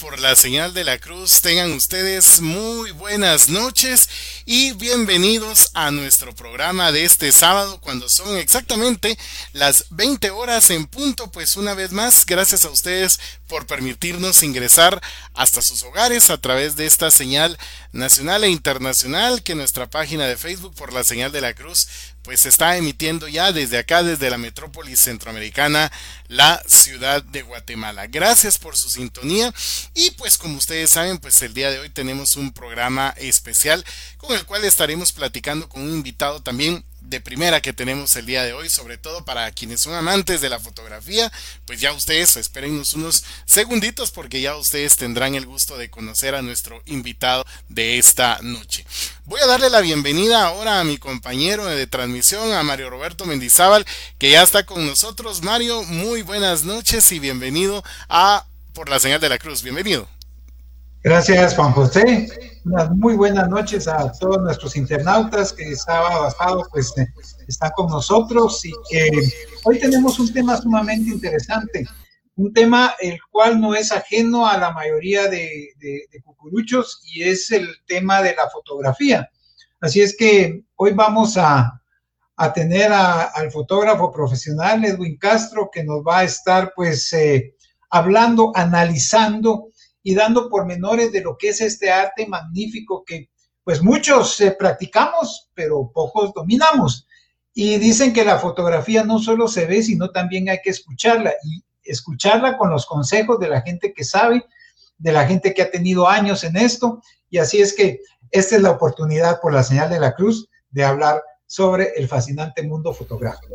Por la señal de la cruz, tengan ustedes muy buenas noches y bienvenidos a nuestro programa de este sábado cuando son exactamente las 20 horas en punto, pues una vez más, gracias a ustedes por permitirnos ingresar hasta sus hogares a través de esta señal nacional e internacional que nuestra página de Facebook por la señal de la cruz pues está emitiendo ya desde acá, desde la metrópolis centroamericana, la ciudad de Guatemala. Gracias por su sintonía y pues como ustedes saben, pues el día de hoy tenemos un programa especial con el cual estaremos platicando con un invitado también de primera que tenemos el día de hoy, sobre todo para quienes son amantes de la fotografía, pues ya ustedes espérennos unos segunditos porque ya ustedes tendrán el gusto de conocer a nuestro invitado de esta noche. Voy a darle la bienvenida ahora a mi compañero de transmisión, a Mario Roberto Mendizábal, que ya está con nosotros. Mario, muy buenas noches y bienvenido a Por la Señal de la Cruz. Bienvenido. Gracias, Juan José. Unas muy buenas noches a todos nuestros internautas que sábado pasado pues eh, están con nosotros y que hoy tenemos un tema sumamente interesante, un tema el cual no es ajeno a la mayoría de, cucuruchos y es el tema de la fotografía. Así es que hoy vamos a, tener al fotógrafo profesional Edwin Castro que nos va a estar pues eh, hablando, analizando y dando pormenores de lo que es este arte magnífico que pues muchos eh, practicamos, pero pocos dominamos. Y dicen que la fotografía no solo se ve, sino también hay que escucharla y escucharla con los consejos de la gente que sabe, de la gente que ha tenido años en esto. Y así es que esta es la oportunidad por la señal de la cruz de hablar sobre el fascinante mundo fotográfico.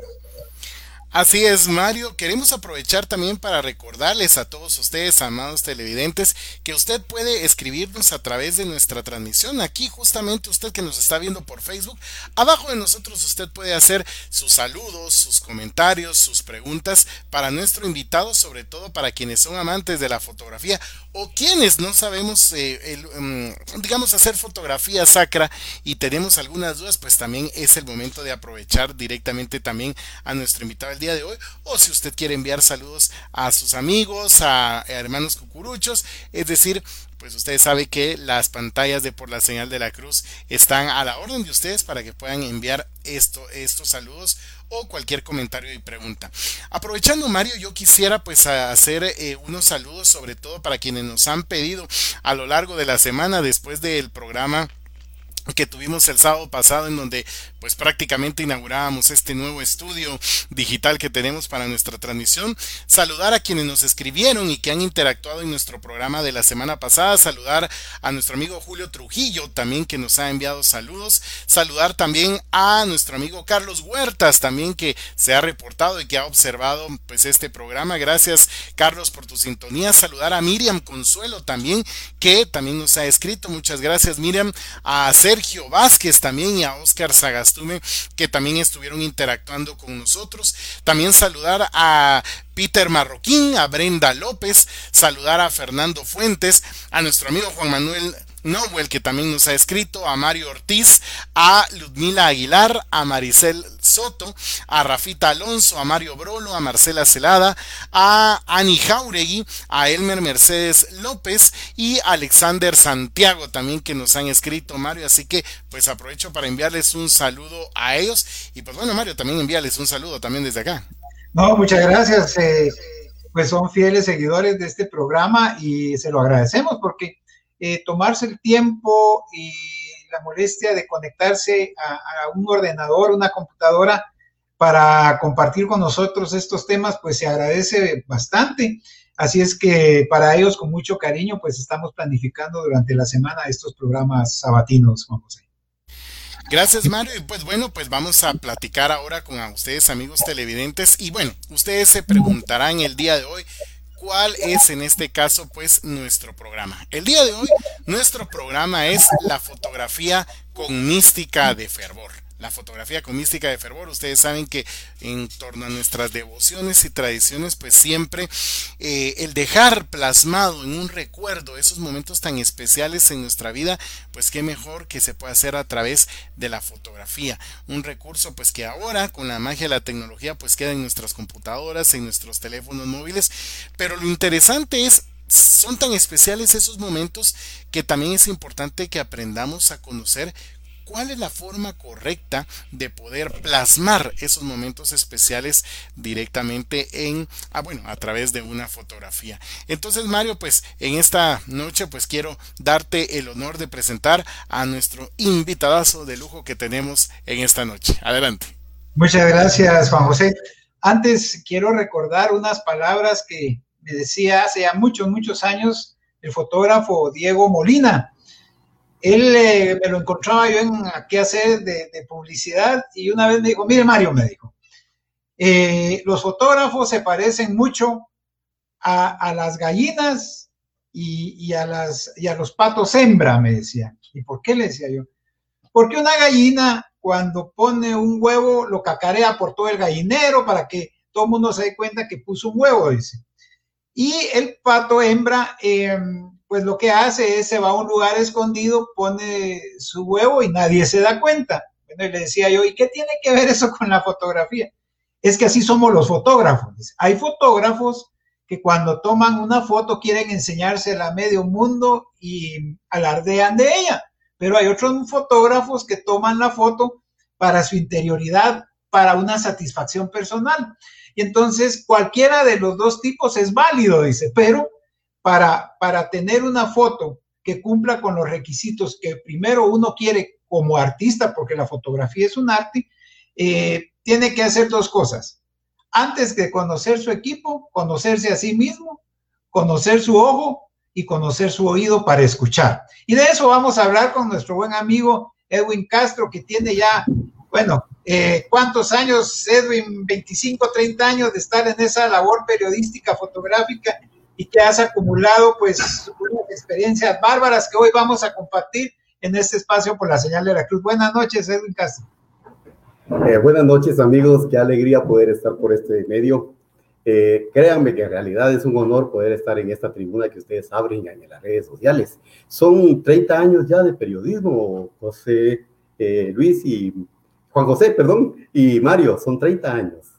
Así es, Mario. Queremos aprovechar también para recordarles a todos ustedes, amados televidentes, que usted puede escribirnos a través de nuestra transmisión. Aquí, justamente usted que nos está viendo por Facebook, abajo de nosotros usted puede hacer sus saludos, sus comentarios, sus preguntas para nuestro invitado, sobre todo para quienes son amantes de la fotografía o quienes no sabemos, eh, mm, digamos, hacer fotografía sacra y tenemos algunas dudas, pues también es el momento de aprovechar directamente también a nuestro invitado día de hoy, o si usted quiere enviar saludos a sus amigos, a, hermanos cucuruchos, es decir, pues usted sabe que las pantallas de por la señal de la cruz están a la orden de ustedes para que puedan enviar esto, estos saludos o cualquier comentario y pregunta. Aprovechando Mario, yo quisiera pues hacer eh, unos saludos sobre todo para quienes nos han pedido a lo largo de la semana después del programa que tuvimos el sábado pasado en donde pues prácticamente inaugurábamos este nuevo estudio digital que tenemos para nuestra transmisión. Saludar a quienes nos escribieron y que han interactuado en nuestro programa de la semana pasada. Saludar a nuestro amigo Julio Trujillo también que nos ha enviado saludos. Saludar también a nuestro amigo Carlos Huertas también que se ha reportado y que ha observado pues este programa. Gracias Carlos por tu sintonía. Saludar a Miriam Consuelo también que también nos ha escrito. Muchas gracias Miriam. A Sergio Vázquez también y a Oscar Sagas que también estuvieron interactuando con nosotros. También saludar a Peter Marroquín, a Brenda López, saludar a Fernando Fuentes, a nuestro amigo Juan Manuel Noel, que también nos ha escrito, a Mario Ortiz, a Ludmila Aguilar, a Maricel Soto, a Rafita Alonso, a Mario Brolo, a Marcela Celada, a Ani Jauregui, a Elmer Mercedes López y Alexander Santiago también que nos han escrito, Mario. Así que pues aprovecho para enviarles un saludo a ellos. Y pues bueno, Mario, también enviarles un saludo también desde acá. No, muchas gracias. Eh, pues son fieles seguidores de este programa y se lo agradecemos porque eh, tomarse el tiempo y la molestia de conectarse a, un ordenador, una computadora, para compartir con nosotros estos temas, pues se agradece bastante. Así es que para ellos, con mucho cariño, pues estamos planificando durante la semana estos programas sabatinos, Juan José. Gracias Mario. Pues bueno, pues vamos a platicar ahora con ustedes amigos televidentes. Y bueno, ustedes se preguntarán el día de hoy, cuál es en este caso pues nuestro programa. El día de hoy nuestro programa es la fotografía con mística de fervor. La fotografía con mística de fervor. Ustedes saben que en torno a nuestras devociones y tradiciones, pues siempre eh, el dejar plasmado en un recuerdo esos momentos tan especiales en nuestra vida, pues qué mejor que se pueda hacer a través de la fotografía. Un recurso pues que ahora con la magia de la tecnología pues queda en nuestras computadoras, en nuestros teléfonos móviles. Pero lo interesante es son tan especiales esos momentos que también es importante que aprendamos a conocer cuál es la forma correcta de poder plasmar esos momentos especiales directamente en ah, bueno a través de una fotografía entonces Mario pues en esta noche pues quiero darte el honor de presentar a nuestro invitadazo de lujo que tenemos en esta noche. Adelante. Muchas gracias Juan José. Antes quiero recordar unas palabras que me decía hace ya muchos muchos años el fotógrafo Diego Molina él eh, me lo encontraba yo en qué hacer de, publicidad y una vez me dijo, mire Mario, me dijo, eh, los fotógrafos se parecen mucho a, las gallinas y, a las, y a los patos hembra, me decía. ¿Y por qué le decía yo? Porque una gallina cuando pone un huevo lo cacarea por todo el gallinero para que todo el mundo se dé cuenta que puso un huevo, dice. Y el pato hembra... Eh, pues lo que hace es se va a un lugar escondido, pone su huevo y nadie se da cuenta. Bueno, y le decía yo, ¿y qué tiene que ver eso con la fotografía? Es que así somos los fotógrafos. Hay fotógrafos que cuando toman una foto quieren enseñársela a medio mundo y alardean de ella, pero hay otros fotógrafos que toman la foto para su interioridad, para una satisfacción personal. Y entonces cualquiera de los dos tipos es válido, dice, pero para, para tener una foto que cumpla con los requisitos que primero uno quiere como artista, porque la fotografía es un arte, eh, tiene que hacer dos cosas. Antes de conocer su equipo, conocerse a sí mismo, conocer su ojo y conocer su oído para escuchar. Y de eso vamos a hablar con nuestro buen amigo Edwin Castro, que tiene ya, bueno, eh, ¿cuántos años, Edwin? 25, 30 años de estar en esa labor periodística fotográfica y que has acumulado pues unas experiencias bárbaras que hoy vamos a compartir en este espacio por la señal de la cruz. Buenas noches, Edwin Castro. Eh, buenas noches, amigos. Qué alegría poder estar por este medio. Eh, créanme que en realidad es un honor poder estar en esta tribuna que ustedes abren en las redes sociales. Son 30 años ya de periodismo, José eh, Luis y Juan José, perdón, y Mario, son 30 años.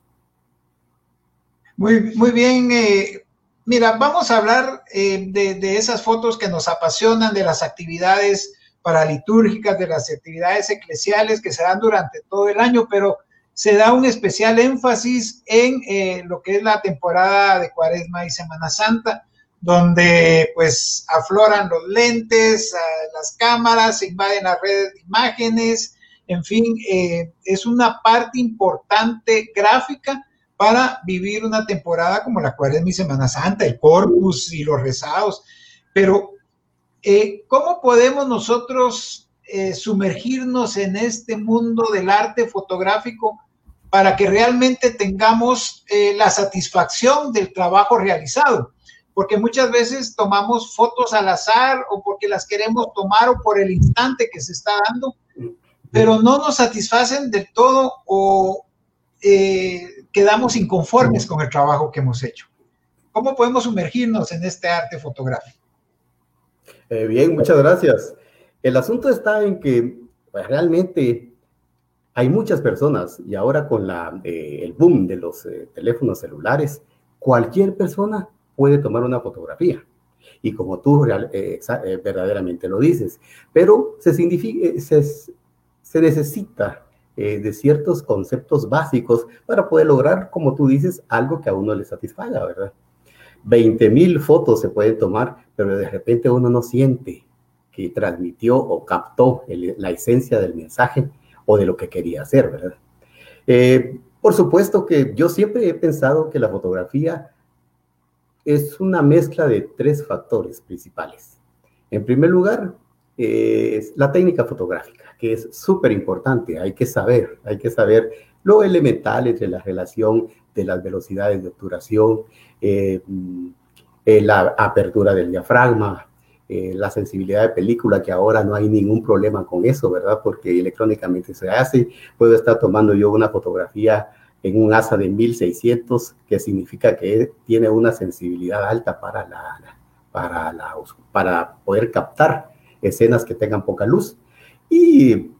Muy, muy bien, eh, Mira, vamos a hablar eh, de, esas fotos que nos apasionan, de las actividades paralitúrgicas, de las actividades eclesiales que se dan durante todo el año, pero se da un especial énfasis en eh, lo que es la temporada de Cuaresma y Semana Santa, donde pues afloran los lentes, las cámaras, se invaden las redes de imágenes, en fin, eh, es una parte importante gráfica para vivir una temporada como la cual es mi Semana Santa, el Corpus y los rezados. Pero, eh, ¿cómo podemos nosotros eh, sumergirnos en este mundo del arte fotográfico para que realmente tengamos eh, la satisfacción del trabajo realizado? Porque muchas veces tomamos fotos al azar o porque las queremos tomar o por el instante que se está dando, pero no nos satisfacen del todo o quedamos inconformes con el trabajo que hemos hecho. ¿Cómo podemos sumergirnos en este arte fotográfico? Eh, bien, muchas gracias. El asunto está en que pues, realmente hay muchas personas y ahora con la, eh, el boom de los eh, teléfonos celulares, cualquier persona puede tomar una fotografía. Y como tú verdaderamente lo dices, pero se, se, se necesita eh, de ciertos conceptos básicos para poder lograr, como tú dices, algo que a uno le satisfaga, ¿verdad? 20 mil fotos se pueden tomar, pero de repente uno no siente que transmitió o captó la esencia del mensaje o de lo que quería hacer, ¿verdad? Eh, por supuesto que yo siempre he pensado que la fotografía es una mezcla de tres factores principales. En primer lugar, es la técnica fotográfica que es súper importante. Hay que saber, hay que saber lo elemental entre la relación de las velocidades de obturación, eh, mm, eh, la apertura del diafragma, eh, la sensibilidad de película, que ahora no hay ningún problema con eso, ¿verdad? Porque electrónicamente se hace. Puedo estar tomando yo una fotografía en un ASA de 1600, que significa que tiene una sensibilidad alta para, la, para, la, para poder captar escenas que tengan poca luz. Y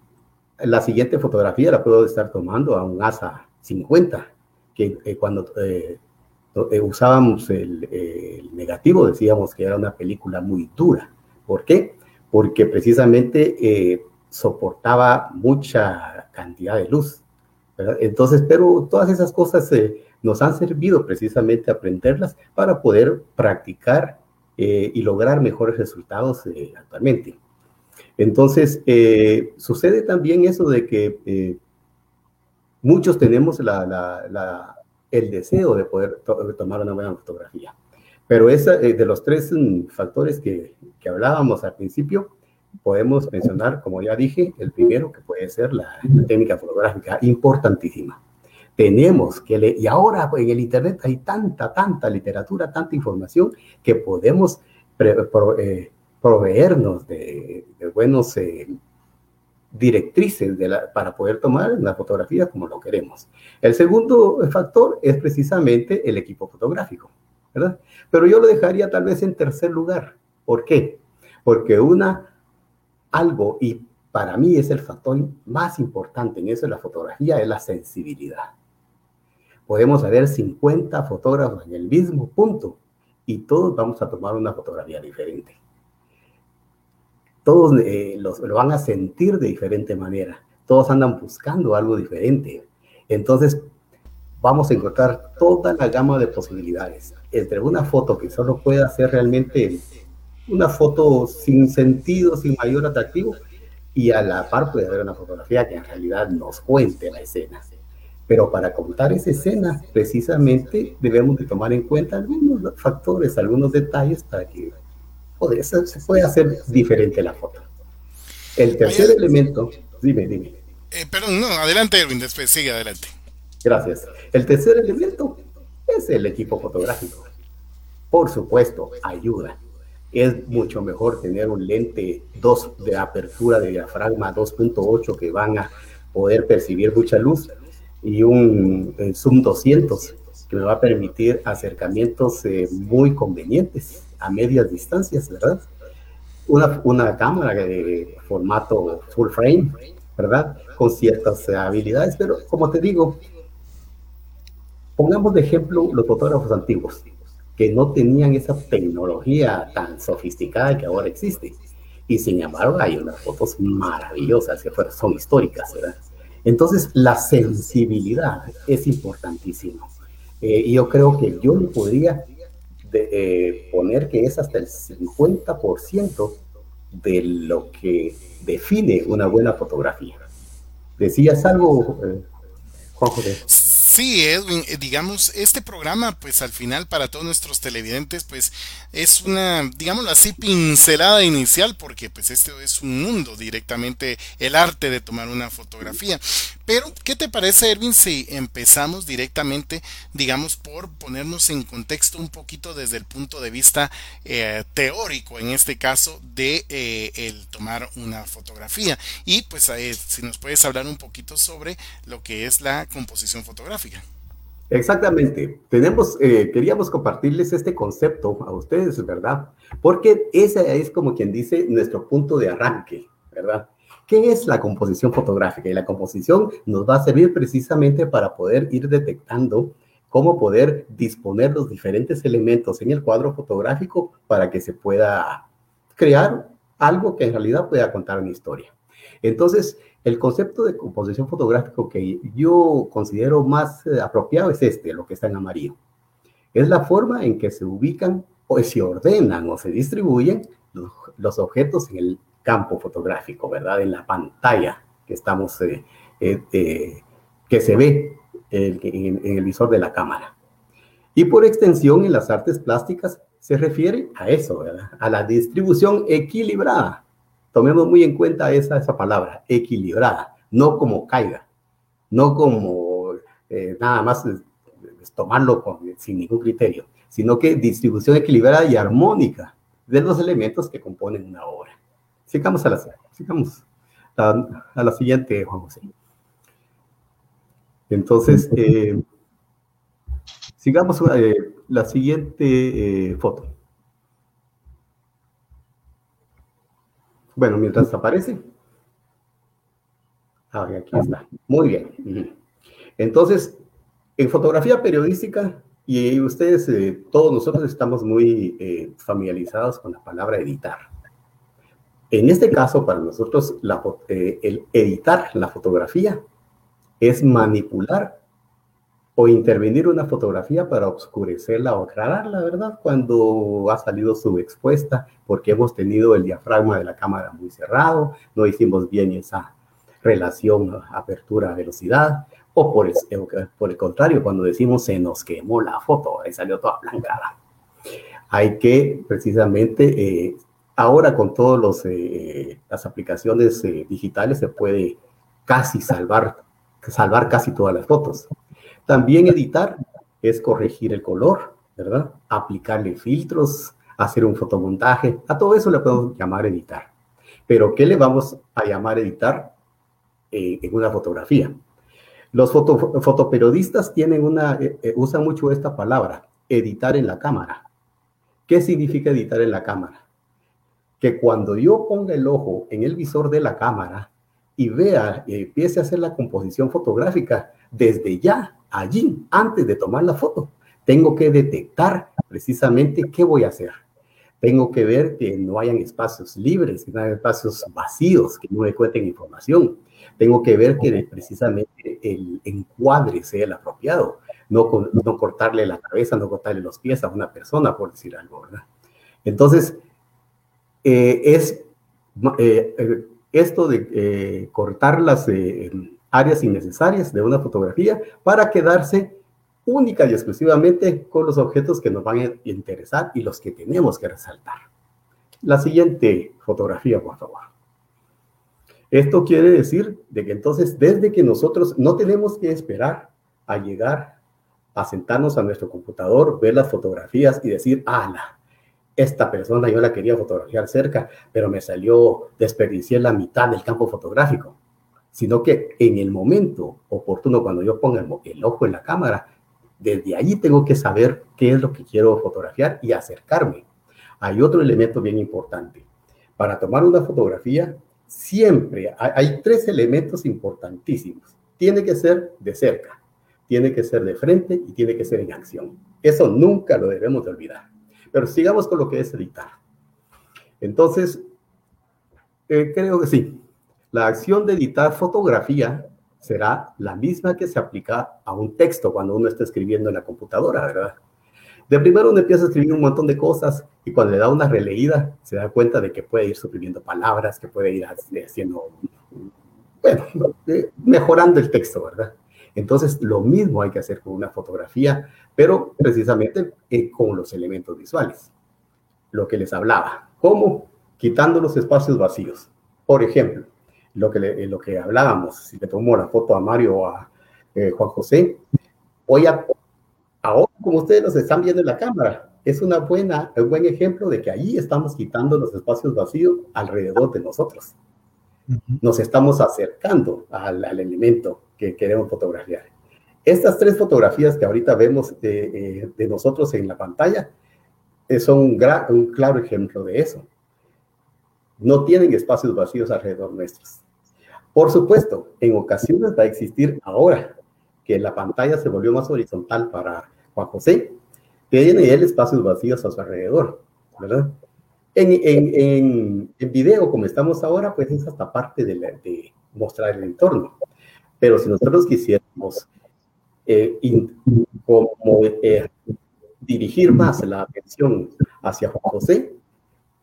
la siguiente fotografía la puedo estar tomando a un ASA 50, que eh, cuando eh, eh, usábamos el, negativo, decíamos que era una película muy dura. ¿Por qué? Porque precisamente soportaba mucha cantidad de luz. Entonces, pero todas esas cosas nos han servido precisamente aprenderlas para poder practicar y lograr mejores resultados actualmente. Entonces, sucede también eso de que muchos tenemos la el deseo de poder tomar una buena fotografía. Pero esa, eh, de los tres mm, factores que, que, hablábamos al principio, podemos mencionar, como ya dije, el primero que puede ser la, técnica fotográfica, importantísima. Tenemos que leer, y ahora en el Internet hay tanta, tanta literatura, tanta información que podemos eh, proveernos de, buenos eh, directrices de la, para poder tomar una fotografía como lo queremos. El segundo factor es precisamente el equipo fotográfico, ¿verdad? Pero yo lo dejaría tal vez en tercer lugar. ¿Por qué? Porque una, algo, y para mí es el factor más importante en eso de la fotografía, es la sensibilidad. Podemos haber 50 fotógrafos en el mismo punto y todos vamos a tomar una fotografía diferente todos eh, lo van a sentir de diferente manera, todos andan buscando algo diferente. Entonces, vamos a encontrar toda la gama de posibilidades. Entre una foto que solo pueda ser realmente una foto sin sentido, sin mayor atractivo, y a la par puede haber una fotografía que en realidad nos cuente la escena. Pero para contar esa escena, precisamente debemos de tomar en cuenta algunos factores, algunos detalles para que se puede hacer diferente la foto. El tercer elemento, dime, dime. Eh, perdón, no, adelante Erwin, después sigue adelante. Gracias. El tercer elemento es el equipo fotográfico. Por supuesto, ayuda. Es mucho mejor tener un lente 2 de apertura de diafragma 2.8 que van a poder percibir mucha luz y un zoom 200 que me va a permitir acercamientos eh, muy convenientes a medias distancias, ¿verdad? Una, una cámara de formato full frame, ¿verdad? Con ciertas habilidades, pero como te digo, pongamos de ejemplo los fotógrafos antiguos, que no tenían esa tecnología tan sofisticada que ahora existe. Y sin embargo, hay unas fotos maravillosas que son históricas, ¿verdad? Entonces, la sensibilidad es importantísima. Eh, y yo creo que yo le podría de, eh, poner que es hasta el 50% de lo que define una buena fotografía. ¿Decías algo, eh, Juan José? Sí, Edwin, eh, digamos, este programa, pues al final para todos nuestros televidentes, pues es una, digámoslo así, pincelada inicial, porque pues este es un mundo directamente, el arte de tomar una fotografía. Pero, ¿qué te parece, Edwin, si empezamos directamente, digamos, por ponernos en contexto un poquito desde el punto de vista eh, teórico, en este caso, de eh, el tomar una fotografía? Y pues si nos puedes hablar un poquito sobre lo que es la composición fotográfica. Exactamente. Tenemos, eh, queríamos compartirles este concepto a ustedes, ¿verdad? Porque ese es como quien dice nuestro punto de arranque, ¿verdad? ¿Qué es la composición fotográfica? Y la composición nos va a servir precisamente para poder ir detectando cómo poder disponer los diferentes elementos en el cuadro fotográfico para que se pueda crear algo que en realidad pueda contar una historia. Entonces, el concepto de composición fotográfico que yo considero más eh, apropiado es este, lo que está en amarillo. Es la forma en que se ubican o se ordenan o se distribuyen los, objetos en el campo fotográfico, ¿verdad? En la pantalla que estamos, eh, eh, que se ve en, el visor de la cámara. Y por extensión, en las artes plásticas se refiere a eso, ¿verdad? A la distribución equilibrada tomemos muy en cuenta esa, esa palabra, equilibrada, no como caiga, no como eh, nada más tomarlo sin ningún criterio, sino que distribución equilibrada y armónica de los elementos que componen una obra. Sigamos a la, sigamos a, la siguiente, Juan José. Entonces, eh, sigamos eh, la siguiente eh, foto. Bueno, mientras aparece. Ah, aquí está. Muy bien. Entonces, en fotografía periodística, y ustedes, eh, todos nosotros estamos muy eh, familiarizados con la palabra editar. En este caso, para nosotros, eh, el editar la fotografía es manipular o intervenir una fotografía para oscurecerla o aclararla, ¿verdad? Cuando ha salido subexpuesta, porque hemos tenido el diafragma de la cámara muy cerrado, no hicimos bien esa relación apertura-velocidad, o por el, por el contrario, cuando decimos se nos quemó la foto, ahí salió toda blancada. Hay que precisamente, eh, ahora con todas eh, las aplicaciones eh, digitales se puede casi salvar, salvar casi todas las fotos. También editar es corregir el color, ¿verdad? Aplicarle filtros, hacer un fotomontaje, a todo eso le podemos llamar editar. Pero ¿qué le vamos a llamar editar en una fotografía? Los fotoperiodistas tienen una, eh, eh, usan mucho esta palabra, editar en la cámara. ¿Qué significa editar en la cámara? Que cuando yo ponga el ojo en el visor de la cámara y vea, y empiece a hacer la composición fotográfica, desde ya, allí, antes de tomar la foto, tengo que detectar precisamente qué voy a hacer. Tengo que ver que no hayan espacios libres, que no haya espacios vacíos, que no me cuenten información tengo que ver que precisamente el encuadre sea el apropiado, no, no cortarle la cabeza, no cortarle los pies a una persona, por decir algo, ¿verdad? Entonces, eh, es eh, eh, esto de cortar las áreas innecesarias de una fotografía para quedarse única y exclusivamente con los objetos que nos van a interesar y los que tenemos que resaltar. La siguiente fotografía, por favor. Esto quiere decir de que entonces desde que nosotros no tenemos que esperar a llegar a sentarnos a nuestro computador, ver las fotografías y decir, ala, esta persona yo la quería fotografiar cerca, pero me salió, desperdicié la mitad del campo fotográfico, sino que en el momento oportuno, cuando yo ponga el, ojo en la cámara, desde allí tengo que saber qué es lo que quiero fotografiar y acercarme. Hay otro elemento bien importante. Para tomar una fotografía siempre hay, tres elementos importantísimos. Tiene que ser de cerca, tiene que ser de frente y tiene que ser en acción. Eso nunca lo debemos de olvidar. Pero sigamos con lo que es editar. Entonces, eh, creo que sí. La acción de editar fotografía será la misma que se aplica a un texto cuando uno está escribiendo en la computadora, ¿verdad? De primero uno empieza a escribir un montón de cosas y cuando le da una releída se da cuenta de que puede ir suprimiendo palabras, que puede ir haciendo, bueno, eh, mejorando el texto, ¿verdad? Entonces lo mismo hay que hacer con una fotografía, pero precisamente eh, con los elementos visuales. Lo que les hablaba, ¿cómo? Quitando los espacios vacíos. Por ejemplo, lo que, lo que hablábamos, si le tomo la foto a Mario o a eh, Juan José, voy a Ahora, como ustedes los están viendo en la cámara, es una buena, un buen ejemplo de que ahí estamos quitando los espacios vacíos alrededor de nosotros. Nos estamos acercando al, elemento que queremos fotografiar. Estas tres fotografías que ahorita vemos de, eh, nosotros en la pantalla eh, son un, un claro ejemplo de eso. No tienen espacios vacíos alrededor nuestros. Por supuesto, en ocasiones va a existir ahora que la pantalla se volvió más horizontal para Juan José, tiene él espacios vacíos a su alrededor, ¿verdad? En, en, en, video, como estamos ahora, pues es hasta parte de, de mostrar el entorno. Pero si nosotros quisiéramos eh, como, eh, dirigir más la atención hacia Juan José,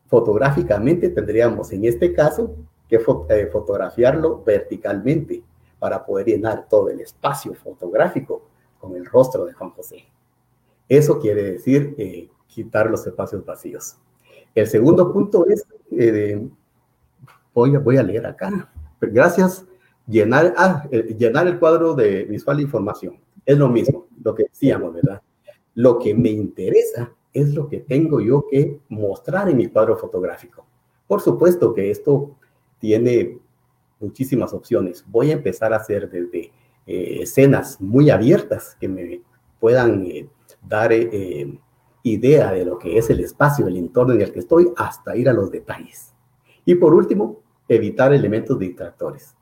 fotográficamente tendríamos en este caso que eh, fotografiarlo verticalmente para poder llenar todo el espacio fotográfico con el rostro de Juan José. Eso quiere decir eh, quitar los espacios vacíos. El segundo punto es, eh, voy, voy, a leer acá, gracias, llenar, ah, eh, llenar el cuadro de visual de información. Es lo mismo, lo que decíamos, ¿verdad? Lo que me interesa es lo que tengo yo que mostrar en mi cuadro fotográfico. Por supuesto que esto tiene muchísimas opciones. Voy a empezar a hacer desde eh, escenas muy abiertas que me puedan eh, dar eh, idea de lo que es el espacio, el entorno en el que estoy, hasta ir a los detalles. Y por último, evitar elementos distractores.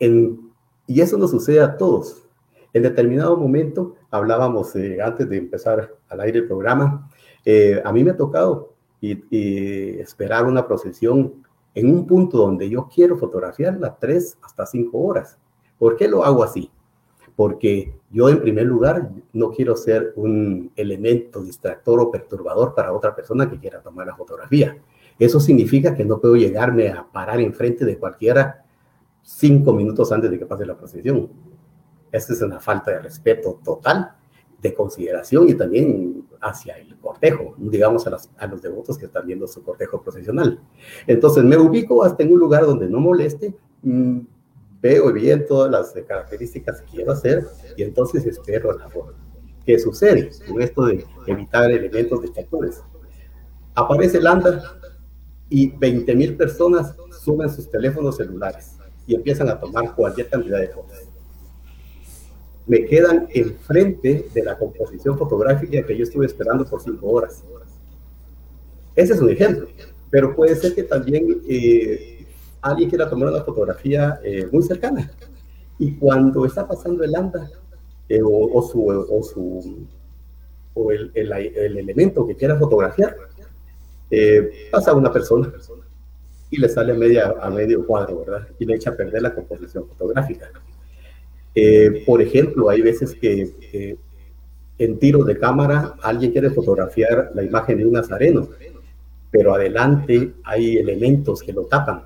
Y eso nos sucede a todos. En determinado momento, hablábamos antes de empezar al aire el programa, a mí me ha tocado y, esperar una procesión en un punto donde yo quiero fotografiarla tres hasta cinco horas. ¿Por qué lo hago así? Porque yo en primer lugar no quiero ser un elemento distractor o perturbador para otra persona que quiera tomar la fotografía. Eso significa que no puedo llegarme a parar enfrente de cualquiera cinco minutos antes de que pase la procesión. Esa es una falta de respeto total de consideración y también hacia el cortejo, digamos a, a, los devotos que están viendo su cortejo profesional. Entonces me ubico hasta en un lugar donde no moleste, mm, veo bien todas las características que quiero hacer y entonces espero la forma. ¿Qué sucede con esto de evitar elementos distractores? Aparece el ANDA y 20 mil personas suben sus teléfonos celulares y empiezan a tomar cualquier cantidad de fotos me quedan enfrente de la composición fotográfica que yo estuve esperando por cinco horas. Ese es un ejemplo, pero puede ser que también eh, alguien quiera tomar una fotografía eh, muy cercana. Y cuando está pasando el anda eh, o, su, o, su, o el, el, el, elemento que quiera fotografiar, pasa una persona y le sale a, media, a medio cuadro, ¿verdad? Y le echa a perder la composición fotográfica. Eh, por ejemplo, hay veces que en tiro de cámara alguien quiere fotografiar la imagen de un nazareno, pero adelante hay elementos que lo tapan.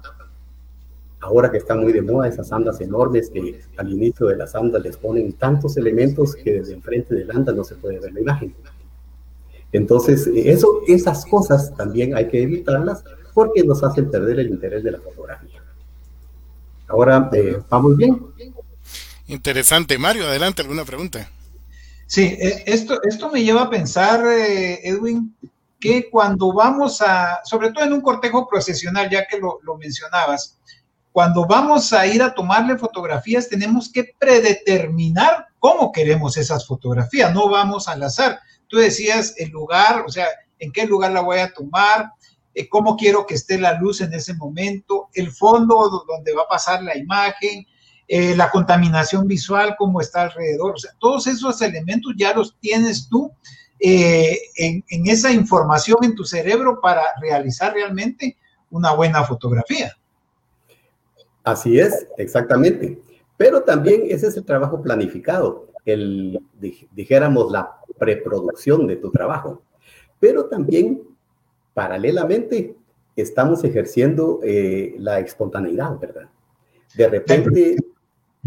Ahora que está muy de moda esas andas enormes que al inicio de las andas les ponen tantos elementos que desde enfrente del anda no se puede ver la imagen. Entonces, eso, esas cosas también hay que evitarlas porque nos hacen perder el interés de la fotografía. Ahora, eh, ¿vamos bien? Interesante. Mario, adelante, ¿alguna pregunta? Sí, eh, esto, esto me lleva a pensar, eh, Edwin, que cuando vamos a, sobre todo en un cortejo procesional, ya que lo, lo mencionabas, cuando vamos a ir a tomarle fotografías, tenemos que predeterminar cómo queremos esas fotografías, no vamos al azar. Tú decías el lugar, o sea, en qué lugar la voy a tomar, cómo quiero que esté la luz en ese momento, el fondo donde va a pasar la imagen, eh, la contaminación visual, cómo está alrededor. O sea, todos esos elementos ya los tienes tú eh, en, esa información en tu cerebro para realizar realmente una buena fotografía. Así es, exactamente. Pero también ese es el trabajo planificado, el, dijéramos, la preproducción de tu trabajo. Pero también, paralelamente, estamos ejerciendo eh, la espontaneidad, ¿verdad? De repente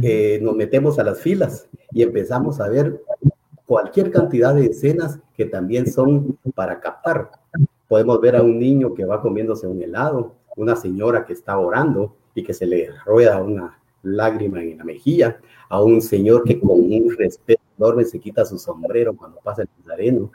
eh, nos metemos a las filas y empezamos a ver cualquier cantidad de escenas que también son para captar. Podemos ver a un niño que va comiéndose un helado, una señora que está orando y que se le rueda una lágrima en la mejilla, a un señor que con un respeto enorme se quita su sombrero cuando pasa el nazareno,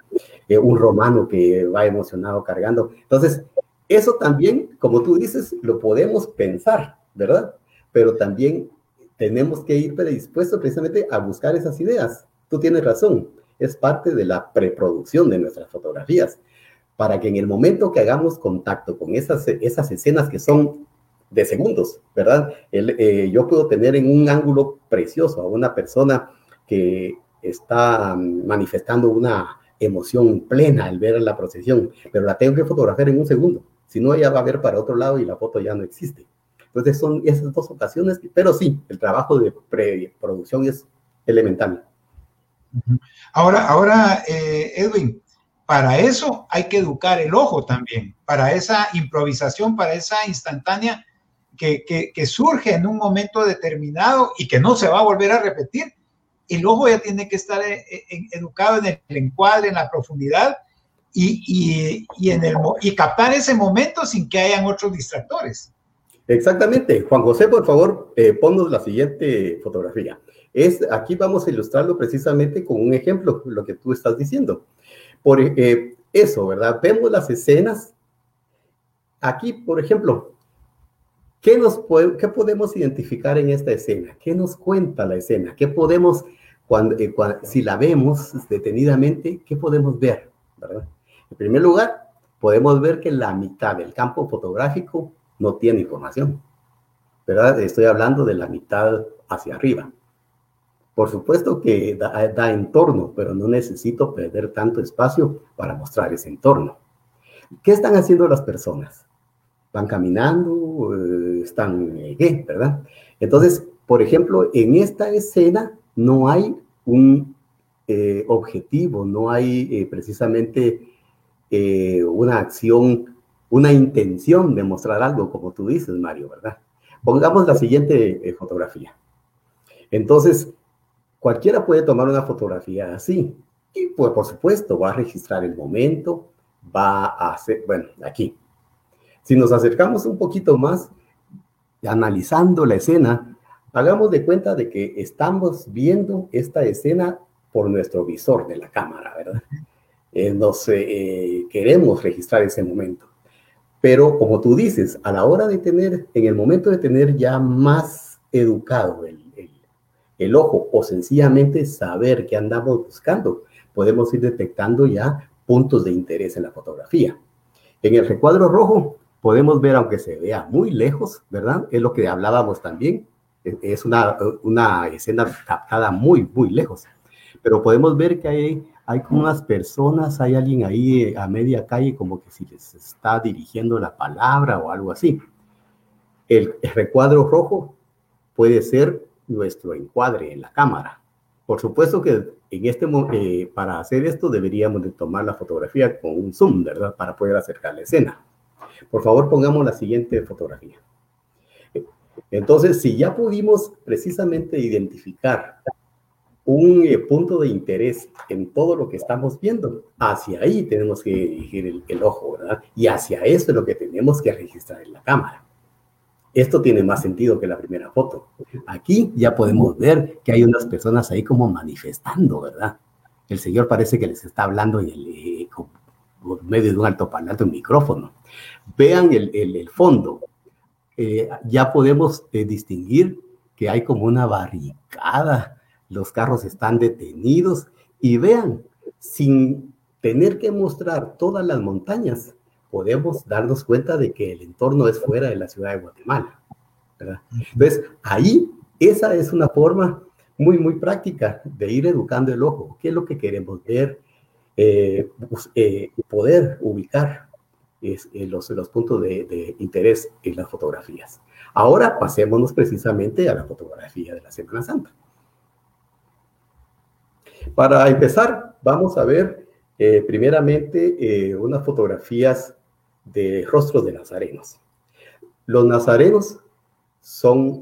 eh, un romano que va emocionado cargando. Entonces, eso también, como tú dices, lo podemos pensar, ¿verdad? Pero también tenemos que ir predispuestos precisamente a buscar esas ideas. Tú tienes razón, es parte de la preproducción de nuestras fotografías, para que en el momento que hagamos contacto con esas, esas escenas que son de segundos, ¿verdad? Eh, yo puedo tener en un ángulo precioso a una persona que está manifestando una emoción plena al ver la procesión, pero la tengo que fotografiar en un segundo, si no ella va a ver para otro lado y la foto ya no existe. Entonces son esas dos ocasiones, pero sí, el trabajo de preproducción es elemental. Ahora, ahora eh, Edwin, para eso hay que educar el ojo también, para esa improvisación, para esa instantánea que, surge en un momento determinado y que no se va a volver a repetir. El ojo ya tiene que estar eh, educado en el encuadre, en la profundidad y, en el, y captar ese momento sin que hayan otros distractores. Exactamente. Juan José, por favor, eh, ponnos la siguiente fotografía. Es, aquí vamos a ilustrarlo precisamente con un ejemplo, lo que tú estás diciendo. Por, eh, eso, ¿verdad? Vemos las escenas. Aquí, por ejemplo, ¿qué, nos qué podemos identificar en esta escena? ¿Qué nos cuenta la escena? ¿Qué podemos, cuando, eh, si la vemos detenidamente, qué podemos ver? ¿verdad? En primer lugar, podemos ver que la mitad del campo fotográfico no tiene información. ¿verdad? Estoy hablando de la mitad hacia arriba. Por supuesto que da, entorno, pero no necesito perder tanto espacio para mostrar ese entorno. ¿Qué están haciendo las personas? ¿Van caminando? Eh, ¿Están eh, qué? ¿Verdad? Entonces, por ejemplo, en esta escena no hay un eh, objetivo, no hay precisamente una acción, una intención de mostrar algo, como tú dices, Mario, ¿verdad? Pongamos la siguiente fotografía. Entonces, Cualquiera puede tomar una fotografía así. Y pues, por supuesto, va a registrar el momento, va a hacer, bueno, aquí. Si nos acercamos un poquito más, analizando la escena, hagamos de cuenta de que estamos viendo esta escena por nuestro visor de la cámara, ¿verdad? Eh, nos eh, queremos registrar ese momento. Pero como tú dices, a la hora de tener, en el momento de tener ya más educado el, el ojo o sencillamente saber qué andamos buscando, podemos ir detectando ya puntos de interés en la fotografía. En el recuadro rojo podemos ver, aunque se vea muy lejos, ¿verdad? Es lo que hablábamos también. Es una, una escena captada muy, muy lejos. Pero podemos ver que hay, hay como unas personas, hay alguien ahí eh, a media calle como que si les está dirigiendo la palabra o algo así. El, recuadro rojo puede ser nuestro encuadre en la cámara. Por supuesto que en este eh, para hacer esto deberíamos de tomar la fotografía con un zoom, ¿verdad? Para poder acercar la escena. Por favor, pongamos la siguiente fotografía. Entonces, si ya pudimos precisamente identificar un eh, punto de interés en todo lo que estamos viendo, hacia ahí tenemos que dirigir el, ojo, ¿verdad? Y hacia eso es lo que tenemos que registrar en la cámara. Esto tiene más sentido que la primera foto. Aquí ya podemos ver que hay unas personas ahí como manifestando, ¿verdad? El Señor parece que les está hablando en el, eh, por medio de un altoparlante, un micrófono. Vean el, el, fondo. Eh, ya podemos eh, distinguir que hay como una barricada. Los carros están detenidos y vean, sin tener que mostrar todas las montañas, podemos darnos cuenta de que el entorno es fuera de la ciudad de Guatemala. Entonces, ahí, esa es una forma muy, muy práctica de ir educando el ojo. ¿Qué es lo que queremos ver? Eh, eh, poder ubicar es, eh, los, los, puntos de, de, interés en las fotografías. Ahora pasémonos precisamente a la fotografía de la Semana Santa. Para empezar, vamos a ver primeramente unas fotografías de rostros de nazarenos. Los nazarenos son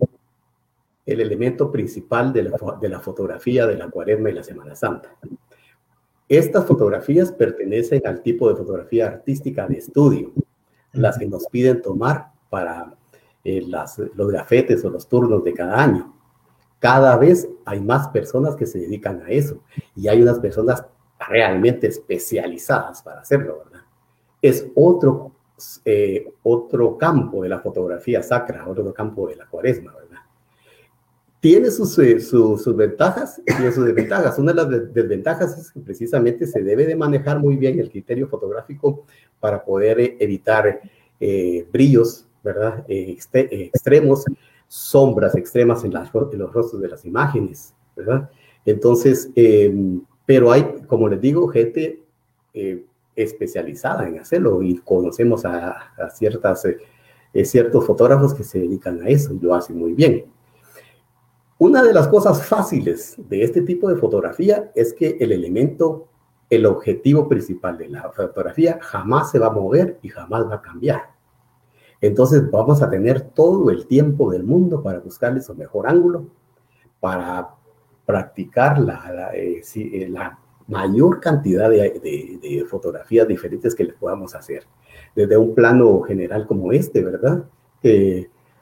el elemento principal de la, de la fotografía de la cuaresma y la Semana Santa. Estas fotografías pertenecen al tipo de fotografía artística de estudio, las que nos piden tomar para eh, los grafetes o los turnos de cada año. Cada vez hay más personas que se dedican a eso y hay unas personas realmente especializadas para hacerlo, ¿verdad? es otro, eh, otro campo de la fotografía sacra, otro campo de la cuaresma, ¿verdad? Tiene sus, eh, sus ventajas y sus desventajas. Una de las desventajas es que precisamente se debe de manejar muy bien el criterio fotográfico para poder eh, evitar brillos, ¿verdad? extremos, sombras extremas en, las, en, los rostros de las imágenes, ¿verdad? Entonces, em, pero hay, como les digo, gente especializada en hacerlo y conocemos a, ciertas, eh, eh, ciertos fotógrafos que se dedican a eso y lo hacen muy bien. Una de las cosas fáciles de este tipo de fotografía es que el elemento, el objetivo principal de la fotografía jamás se va a mover y jamás va a cambiar. Entonces vamos a tener todo el tiempo del mundo para buscarle su mejor ángulo, para practicar la, eh, la mayor cantidad de, fotografías diferentes que le podamos hacer, desde un plano general como este, ¿verdad?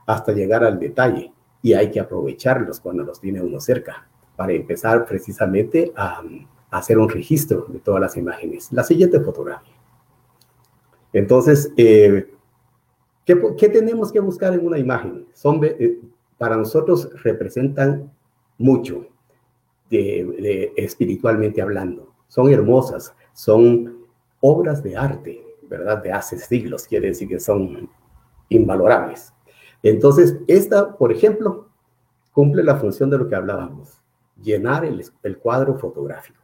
hasta llegar al detalle. Y hay que aprovecharlos cuando los tiene uno cerca, para empezar precisamente a, hacer un registro de todas las imágenes. La siguiente fotografía. Entonces, eh, ¿qué, tenemos que buscar en una imagen? Son, eh, para nosotros representan mucho de, espiritualmente hablando. Son hermosas, son obras de arte, ¿verdad? De hace siglos, quiere decir que son invalorables. Entonces, esta, por ejemplo, cumple la función de lo que hablábamos, llenar el, el cuadro fotográfico.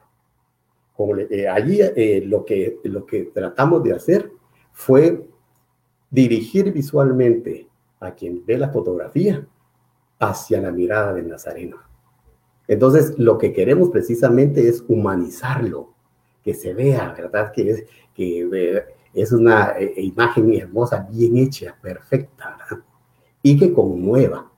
Como eh, allí eh, lo, que, lo que tratamos de hacer fue dirigir visualmente a quien ve la fotografía hacia la mirada del Nazareno. Entonces, lo que queremos precisamente es humanizarlo, que se vea, ¿verdad? Que es, que es una eh, imagen hermosa, bien hecha, perfecta, y que conmueva.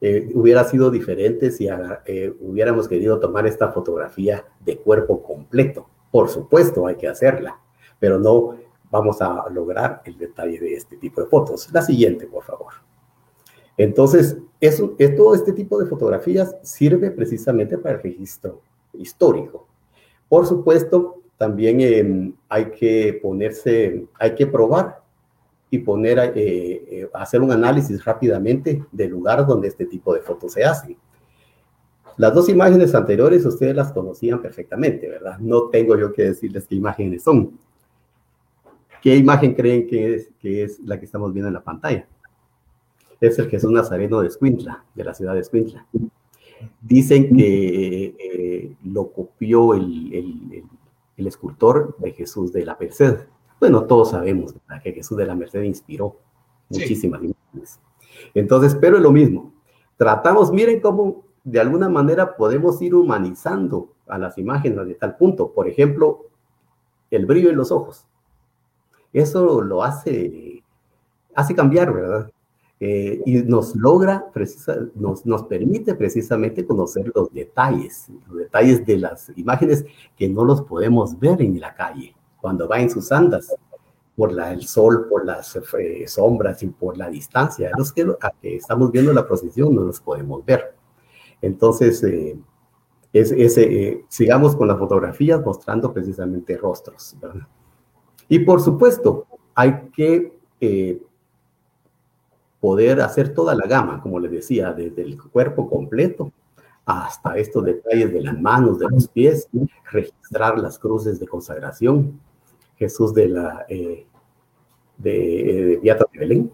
Eh, hubiera sido diferente si eh, hubiéramos querido tomar esta fotografía de cuerpo completo. Por supuesto, hay que hacerla, pero no vamos a lograr el detalle de este tipo de fotos. La siguiente, por favor. Entonces, eso, todo este tipo de fotografías sirve precisamente para el registro histórico. Por supuesto, también em, hay que ponerse, hay que probar y poner, eh, eh, hacer un análisis rápidamente del lugar donde este tipo de fotos se hacen. Las dos imágenes anteriores ustedes las conocían perfectamente, ¿verdad? No tengo yo que decirles qué imágenes son. ¿Qué imagen creen que es, que es la que estamos viendo en la pantalla? es el Jesús Nazareno de Escuintla, de la ciudad de Escuintla. Dicen que eh, lo copió el, escultor de Jesús de la Merced. Bueno, todos sabemos que Jesús de la Merced inspiró muchísimas imágenes. Entonces, pero es lo mismo. Tratamos, miren cómo de alguna manera podemos ir humanizando a las imágenes de tal punto. Por ejemplo, el brillo en los ojos. Eso lo hace, hace cambiar, ¿verdad? Eh, y nos logra, nos, nos permite precisamente conocer los detalles, los detalles de las imágenes que no los podemos ver en la calle, cuando va en sus andas, por la, el sol, por las eh, sombras y por la distancia. Los que, que estamos viendo la procesión no los podemos ver. Entonces, eh, es, sigamos con las fotografías mostrando precisamente rostros. Y por supuesto, hay que poder hacer toda la gama, como les decía, desde el cuerpo completo hasta estos detalles de las manos, de los pies, registrar las cruces de consagración, Jesús de la eh, de, eh, de Belén,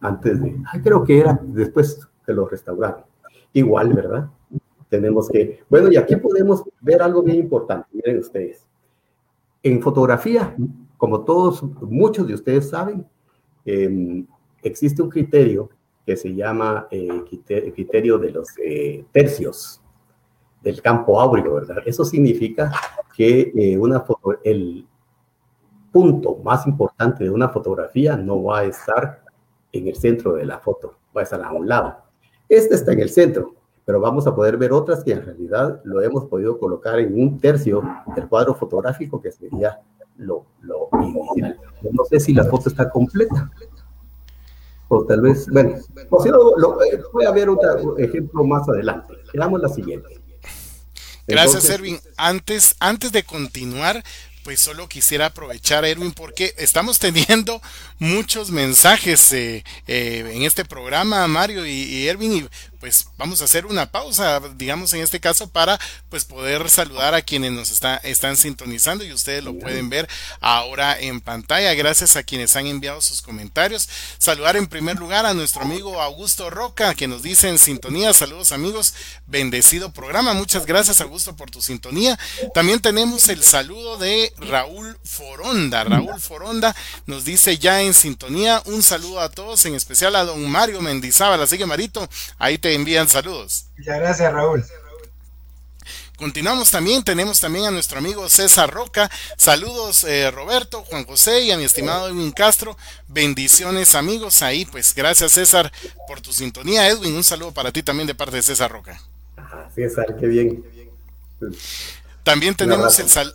antes de, creo que era después que lo restauraron. Igual, ¿verdad? Tenemos que, bueno, y aquí podemos ver algo bien importante, miren ustedes. En fotografía, como todos, muchos de ustedes saben, eh, existe un criterio que se llama eh, criterio de los eh, tercios del campo áureo, ¿verdad? Eso significa que eh, una foto, el punto más importante de una fotografía no va a estar en el centro de la foto, va a estar a un lado. Este está en el centro, pero vamos a poder ver otras que en realidad lo hemos podido colocar en un tercio del cuadro fotográfico, que sería lo, lo inicial. No sé si la foto está completa o tal vez, bueno, o si no, lo, eh, voy a ver otro ejemplo más adelante. Veamos la siguiente. Gracias, Erwin. Antes, antes de continuar, pues solo quisiera aprovechar, Erwin, porque estamos teniendo muchos mensajes eh, eh, en este programa, Mario y, y, Erwin, y pues vamos a hacer una pausa, digamos en este caso, para pues poder saludar a quienes nos está, están sintonizando y ustedes lo pueden ver ahora en pantalla. Gracias a quienes han enviado sus comentarios. Saludar en primer lugar a nuestro amigo Augusto Roca, que nos dice en sintonía, saludos amigos, bendecido programa. Muchas gracias Augusto por tu sintonía. También tenemos el saludo de Raúl Foronda. Raúl Foronda nos dice ya en sintonía, un saludo a todos, en especial a don Mario Mendizábal. Así que Marito, ahí te envían saludos. Muchas gracias, Raúl. Continuamos también, tenemos también a nuestro amigo César Roca. Saludos eh, Roberto, Juan José y a mi estimado Edwin Castro. Bendiciones amigos ahí. Pues gracias César por tu sintonía. Edwin, un saludo para ti también de parte de César Roca. César, qué bien. También tenemos el sal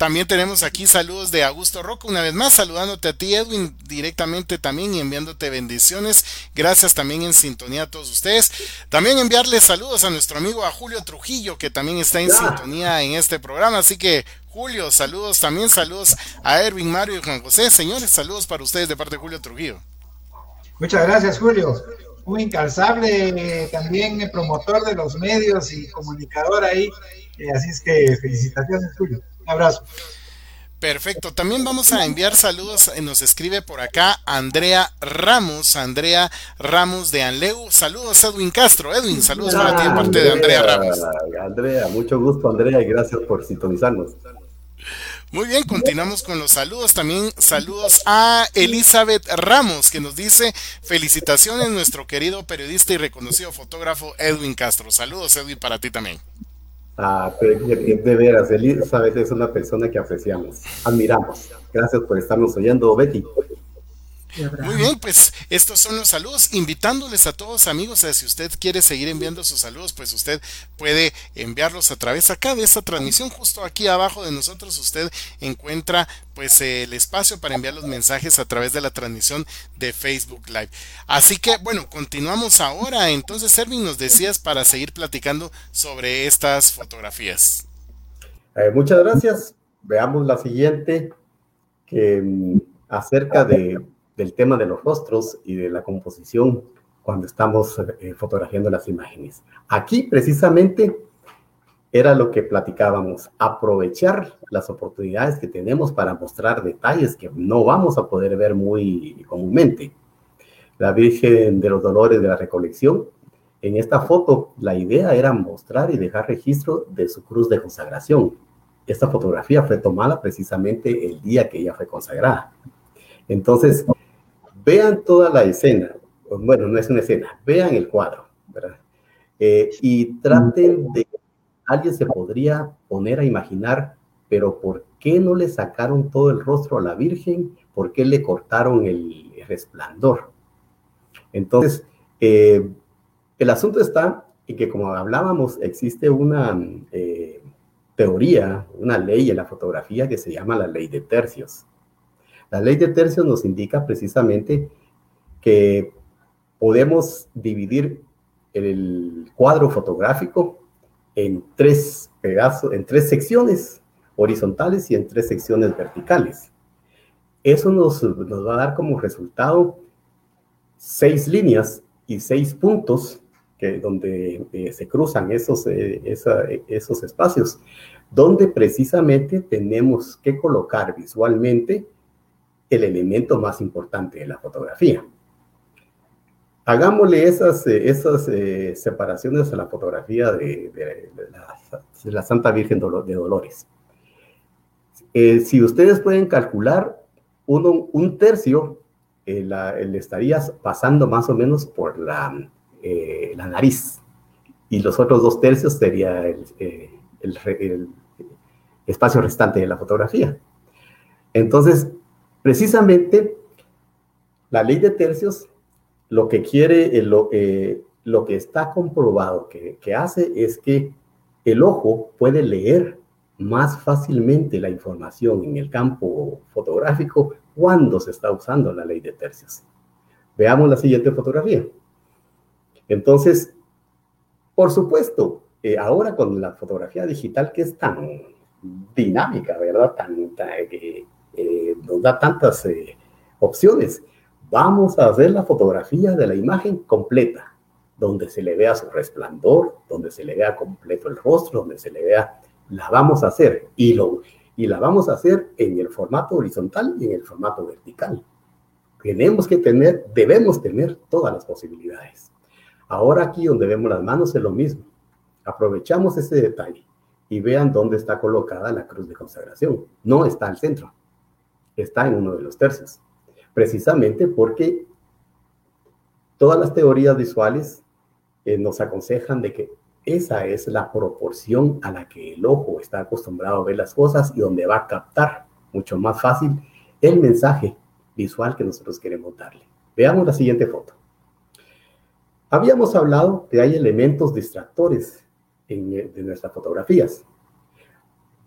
también tenemos aquí saludos de Augusto Roca, una vez más saludándote a ti Edwin directamente también y enviándote bendiciones. Gracias también en sintonía a todos ustedes. También enviarles saludos a nuestro amigo a Julio Trujillo que también está en sintonía en este programa. Así que Julio, saludos también, saludos a Erwin, Mario y Juan José. Señores, saludos para ustedes de parte de Julio Trujillo. Muchas gracias, Julio. Un incalzable también promotor de los medios y comunicador ahí. Eh, así es que felicitaciones, Julio. Abrazo. Perfecto, también vamos a enviar saludos, eh, nos escribe por acá Andrea Ramos, Andrea Ramos de Anleu, saludos Edwin Castro, Edwin, saludos para ti de parte de Andrea Ramos. Andrea, mucho gusto Andrea y gracias por sintonizarnos. Muy bien, continuamos con los saludos. También saludos a Elizabeth Ramos, que nos dice felicitaciones nuestro querido periodista y reconocido fotógrafo Edwin Castro. Saludos, Edwin, para ti también. Ah, de veras, Elizabeth es una persona que apreciamos, admiramos. Gracias por estarnos oyendo, Betty. Muy bien, pues estos son los saludos, invitándoles a todos amigos, a si usted quiere seguir enviando sus saludos, pues usted puede enviarlos a través acá de esta transmisión, justo aquí abajo de nosotros usted encuentra pues el espacio para enviar los mensajes a través de la transmisión de Facebook Live. Así que bueno, continuamos ahora, entonces Erwin nos decías para seguir platicando sobre estas fotografías. Eh, muchas gracias, veamos la siguiente, que mm, acerca de del tema de los rostros y de la composición cuando estamos eh, fotografiando las imágenes. Aquí precisamente era lo que platicábamos, aprovechar las oportunidades que tenemos para mostrar detalles que no vamos a poder ver muy comúnmente. La Virgen de los Dolores de la Recolección, en esta foto la idea era mostrar y dejar registro de su cruz de consagración. Esta fotografía fue tomada precisamente el día que ella fue consagrada. Entonces, vean toda la escena, bueno, no es una escena, vean el cuadro, ¿verdad? Eh, y traten de, alguien se podría poner a imaginar, pero ¿por qué no le sacaron todo el rostro a la Virgen? ¿Por qué le cortaron el resplandor? Entonces, eh, el asunto está en que como hablábamos, existe una eh, teoría, una ley en la fotografía que se llama la ley de tercios. La ley de tercios nos indica precisamente que podemos dividir el cuadro fotográfico en tres pedazos, en tres secciones horizontales y en tres secciones verticales. Eso nos, va a dar como resultado seis líneas y seis puntos que, donde eh, se cruzan esos, eh, esos espacios, donde precisamente tenemos que colocar visualmente el elemento más importante de la fotografía. Hagámosle esas, eh, esas eh, separaciones a la fotografía de, la, Santa Virgen de Dolores. Eh, si ustedes pueden calcular, uno, un tercio le estarías pasando más o menos por la, la nariz y los otros dos tercios sería el, el espacio restante de la fotografía. Entonces, Precisamente, la ley de tercios lo que quiere, eh, lo, eh, lo que está comprobado que, que hace es que el ojo puede leer más fácilmente la información en el campo fotográfico cuando se está usando la ley de tercios. Veamos la siguiente fotografía. Entonces, por supuesto, eh, ahora con la fotografía digital que es tan dinámica, ¿verdad? Tan, tan eh, nos da tantas eh, opciones. Vamos a hacer la fotografía de la imagen completa, donde se le vea su resplandor, donde se le vea completo el rostro, donde se le vea, la vamos a hacer y, lo, y la vamos a hacer en el formato horizontal y en el formato vertical. Tenemos que tener, debemos tener todas las posibilidades. Ahora aquí donde vemos las manos es lo mismo. Aprovechamos ese detalle y vean dónde está colocada la cruz de consagración. No está al centro está en uno de los tercios, precisamente porque todas las teorías visuales eh, nos aconsejan de que esa es la proporción a la que el ojo está acostumbrado a ver las cosas y donde va a captar mucho más fácil el mensaje visual que nosotros queremos darle. Veamos la siguiente foto. Habíamos hablado que hay elementos distractores en, eh, de nuestras fotografías.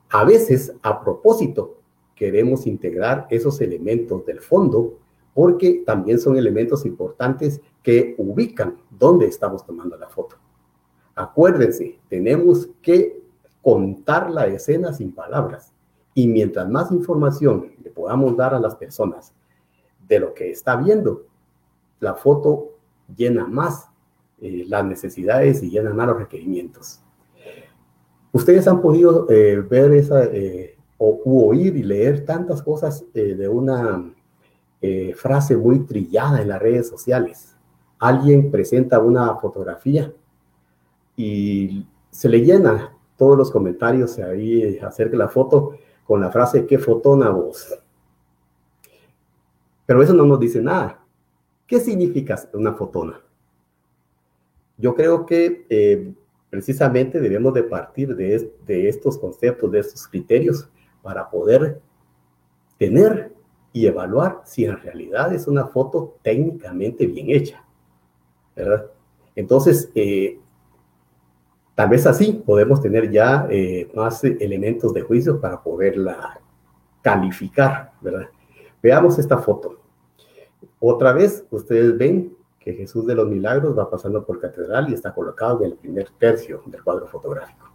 A veces, a propósito, queremos integrar esos elementos del fondo porque también son elementos importantes que ubican dónde estamos tomando la foto. Acuérdense, tenemos que contar la escena sin palabras Y mientras más información le podamos dar a las personas de lo que está viendo, la foto llena más eh, las necesidades y llena más los requerimientos. Ustedes han podido eh, ver esa, eh, o oír y leer tantas cosas de una frase muy trillada en las redes sociales. Alguien presenta una fotografía y se le llena todos los comentarios ahí acerca de la foto con la frase, qué fotona vos. Pero eso no nos dice nada. ¿Qué significa una fotona? Yo creo que eh, precisamente debemos de partir de, de estos conceptos, de estos criterios, para poder tener y evaluar si en realidad es una foto técnicamente bien hecha. ¿verdad? Entonces, eh, Tal vez así podemos tener ya eh, más elementos de juicio para poderla calificar, ¿verdad? Veamos esta foto. Otra vez, ustedes ven que Jesús de los Milagros va pasando por catedral y está colocado en el primer tercio del cuadro fotográfico.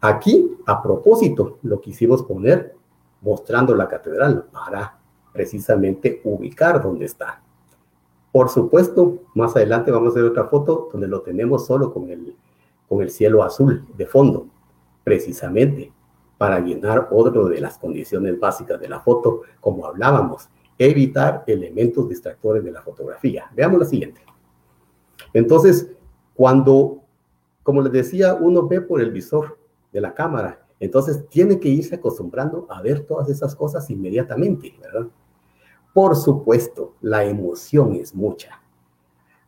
Aquí, a propósito, lo quisimos poner mostrando la catedral para precisamente ubicar dónde está. Por supuesto, más adelante vamos a ver otra foto donde lo tenemos solo con el con el cielo azul de fondo, precisamente para llenar otro de las condiciones básicas de la foto, como hablábamos, evitar elementos distractores de la fotografía. Veamos la siguiente. Entonces, cuando, como les decía, uno ve por el visor de la cámara, entonces tiene que irse acostumbrando a ver todas esas cosas inmediatamente, ¿verdad? Por supuesto, la emoción es mucha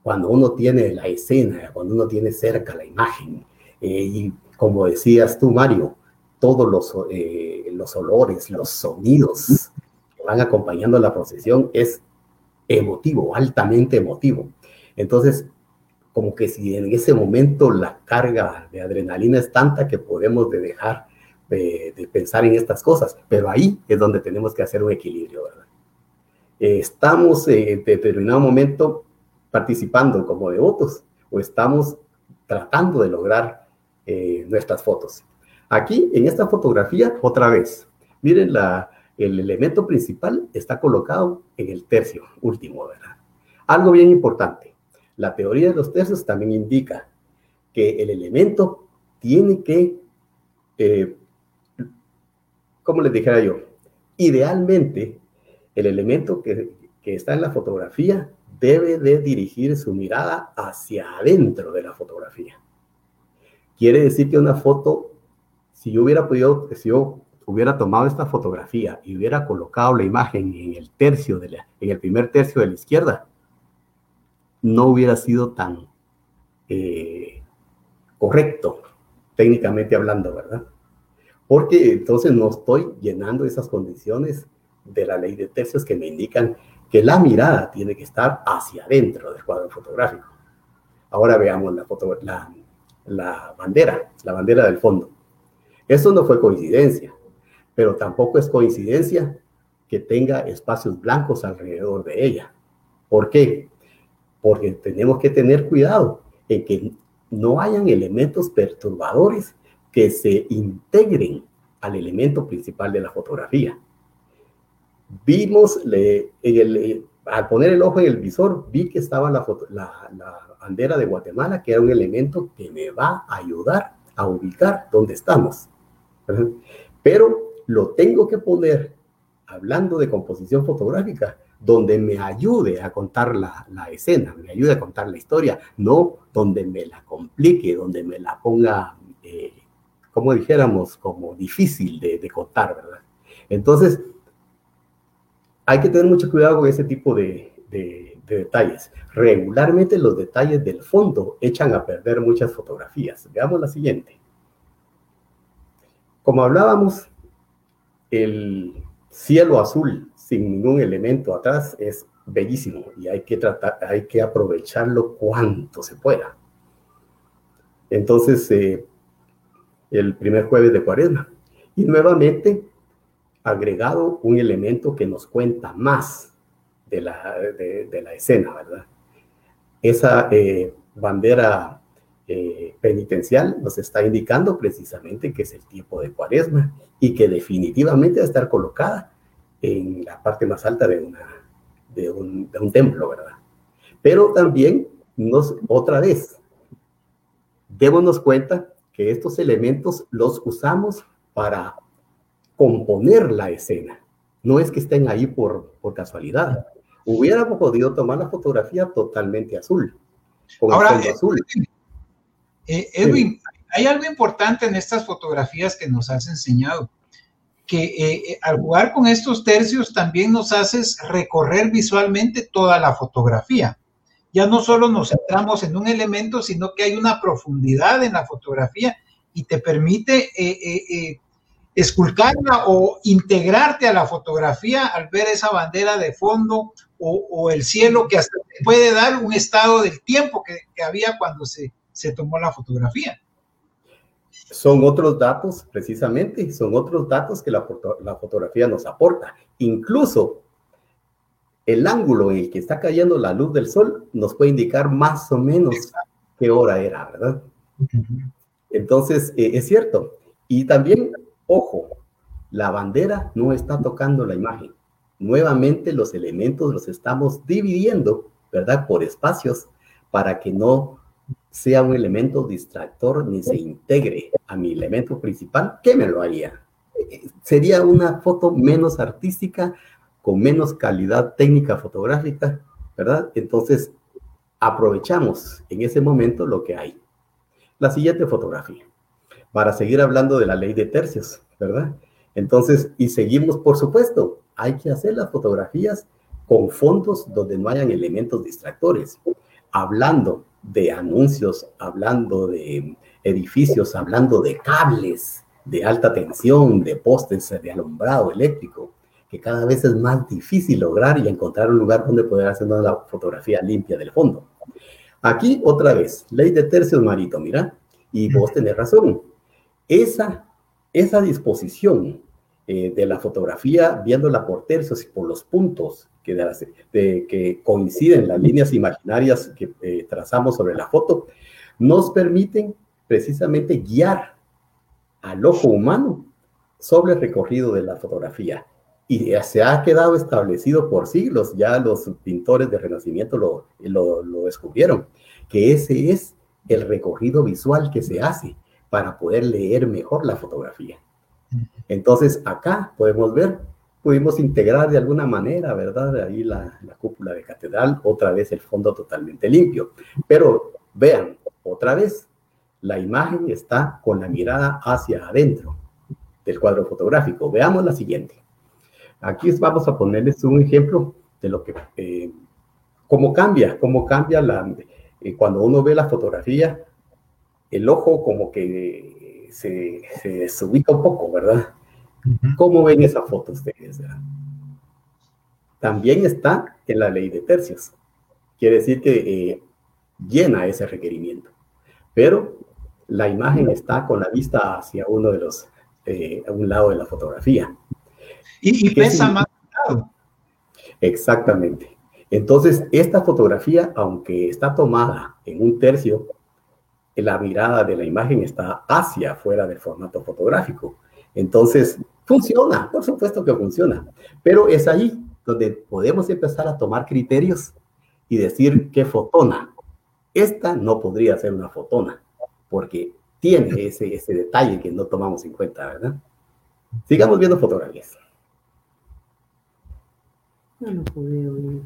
cuando uno tiene la escena, cuando uno tiene cerca la imagen, eh, y como decías tú, Mario, todos los, eh, los olores, los sonidos que van acompañando la procesión es emotivo, altamente emotivo. Entonces, como que si en ese momento la carga de adrenalina es tanta que podemos de dejar de, pensar en estas cosas, pero ahí es donde tenemos que hacer un equilibrio, ¿verdad? estamos en determinado momento participando como devotos o estamos tratando de lograr eh, nuestras fotos. Aquí, en esta fotografía, otra vez, miren, la, el elemento principal está colocado en el tercio último, ¿verdad? Algo bien importante, la teoría de los tercios también indica que el elemento tiene que, eh, como les dijera yo, idealmente el elemento que, que está en la fotografía debe de dirigir su mirada hacia adentro de la fotografía. Quiere decir que una foto, si yo hubiera podido, si yo hubiera tomado esta fotografía y hubiera colocado la imagen en el tercio de la, en el primer tercio de la izquierda, no hubiera sido tan eh, correcto, técnicamente hablando, ¿verdad? Porque entonces no estoy llenando esas condiciones de la ley de tercios que me indican que la mirada tiene que estar hacia adentro del cuadro fotográfico. Ahora veamos la, foto, la, la bandera, la bandera del fondo. Esto no fue coincidencia, pero tampoco es coincidencia que tenga espacios blancos alrededor de ella. ¿Por qué? Porque tenemos que tener cuidado en que no hayan elementos perturbadores que se integren al elemento principal de la fotografía vimos, le, el, al poner el ojo en el visor, vi que estaba la, la, bandera de Guatemala, que era un elemento que me va a ayudar a ubicar dónde estamos. Pero lo tengo que poner, hablando de composición fotográfica, donde me ayude a contar la, la, escena, me ayude a contar la historia, no donde me la complique, donde me la ponga, eh, como dijéramos, como difícil de, de contar, ¿verdad? Entonces, hay que tener mucho cuidado con ese tipo de, detalles. Regularmente los detalles del fondo echan a perder muchas fotografías. Veamos la siguiente. Como hablábamos, el cielo azul sin ningún elemento atrás es bellísimo y hay que tratar, hay que aprovecharlo cuanto se pueda. Entonces, eh, el primer jueves de cuaresma. Y nuevamente agregado un elemento que nos cuenta más de la, de, la escena, ¿verdad? Esa eh, bandera eh, penitencial nos está indicando precisamente que es el tiempo de cuaresma y que definitivamente va a estar colocada en la parte más alta de, una, de, un, de un templo, ¿verdad? Pero también nos, otra vez, démonos cuenta que estos elementos los usamos para componer la escena. No es que estén ahí por, por casualidad. Hubiéramos podido tomar la fotografía totalmente azul. Ahora, azul. Eh, Edwin, hay algo importante en estas fotografías que nos has enseñado, que eh, eh, al jugar con estos tercios también nos haces recorrer visualmente toda la fotografía. Ya no solo nos centramos en un elemento, sino que hay una profundidad en la fotografía y te permite esculcarla o integrarte a la fotografía al ver esa bandera de fondo o, el cielo que hasta puede dar un estado del tiempo que había cuando se, se tomó la fotografía. Son otros datos, precisamente, son otros datos que la, la fotografía nos aporta. Incluso el ángulo en el que está cayendo la luz del sol nos puede indicar más o menos qué hora era, ¿verdad? Entonces, eh, es cierto. Y también, ojo, la bandera no está tocando la imagen. Nuevamente los elementos los estamos dividiendo, ¿verdad? Por espacios para que no sea un elemento distractor ni se integre a mi elemento principal, ¿qué me lo haría? Sería una foto menos artística, con menos calidad técnica fotográfica, ¿verdad? Entonces, aprovechamos en ese momento lo que hay. La siguiente fotografía, para seguir hablando de la ley de tercios, ¿verdad? Entonces, y seguimos, por supuesto, hay que hacer las fotografías con fondos donde no hayan elementos distractores, hablando de anuncios, hablando de edificios, hablando de cables de alta tensión, de postes de alumbrado eléctrico, que cada vez es más difícil lograr y encontrar un lugar donde poder hacer una fotografía limpia del fondo. Aquí otra vez, ley de tercios, Marito, mira, y vos tenés razón. Esa, esa disposición eh, de la fotografía, viéndola por tercios y por los puntos que, de, que coinciden las líneas imaginarias que eh, trazamos sobre la foto, nos permiten precisamente guiar al ojo humano sobre el recorrido de la fotografía. Y se ha quedado establecido por siglos, ya los pintores de Renacimiento lo, lo, lo descubrieron, que ese es el recorrido visual que se hace para poder leer mejor la fotografía. Entonces acá podemos ver pudimos integrar de alguna manera, ¿verdad? Ahí la, la, cúpula de catedral, otra vez el fondo totalmente limpio. Pero vean, otra vez, la imagen está con la mirada hacia adentro del cuadro fotográfico. Veamos la siguiente. Aquí vamos a ponerles un ejemplo de lo que, eh, cómo cambia, cómo cambia eh, cuando uno ve la fotografía, el ojo como que se, se desubica un poco, ¿verdad? ¿Cómo ven esa foto ustedes? También está en la ley de tercios. Quiere decir que eh, llena ese requerimiento. Pero la imagen está con la vista hacia uno de los, eh, a un lado de la fotografía. Y, pesa más. Exactamente. Entonces, esta fotografía, aunque está tomada en un tercio, la mirada de la imagen está hacia afuera del formato fotográfico. Entonces, funciona, por supuesto que funciona, pero es ahí donde podemos empezar a tomar criterios y decir qué fotona. Esta no podría ser una fotona, porque tiene ese, ese detalle que no tomamos en cuenta, ¿verdad? Sigamos viendo fotografías. No lo puedo oír.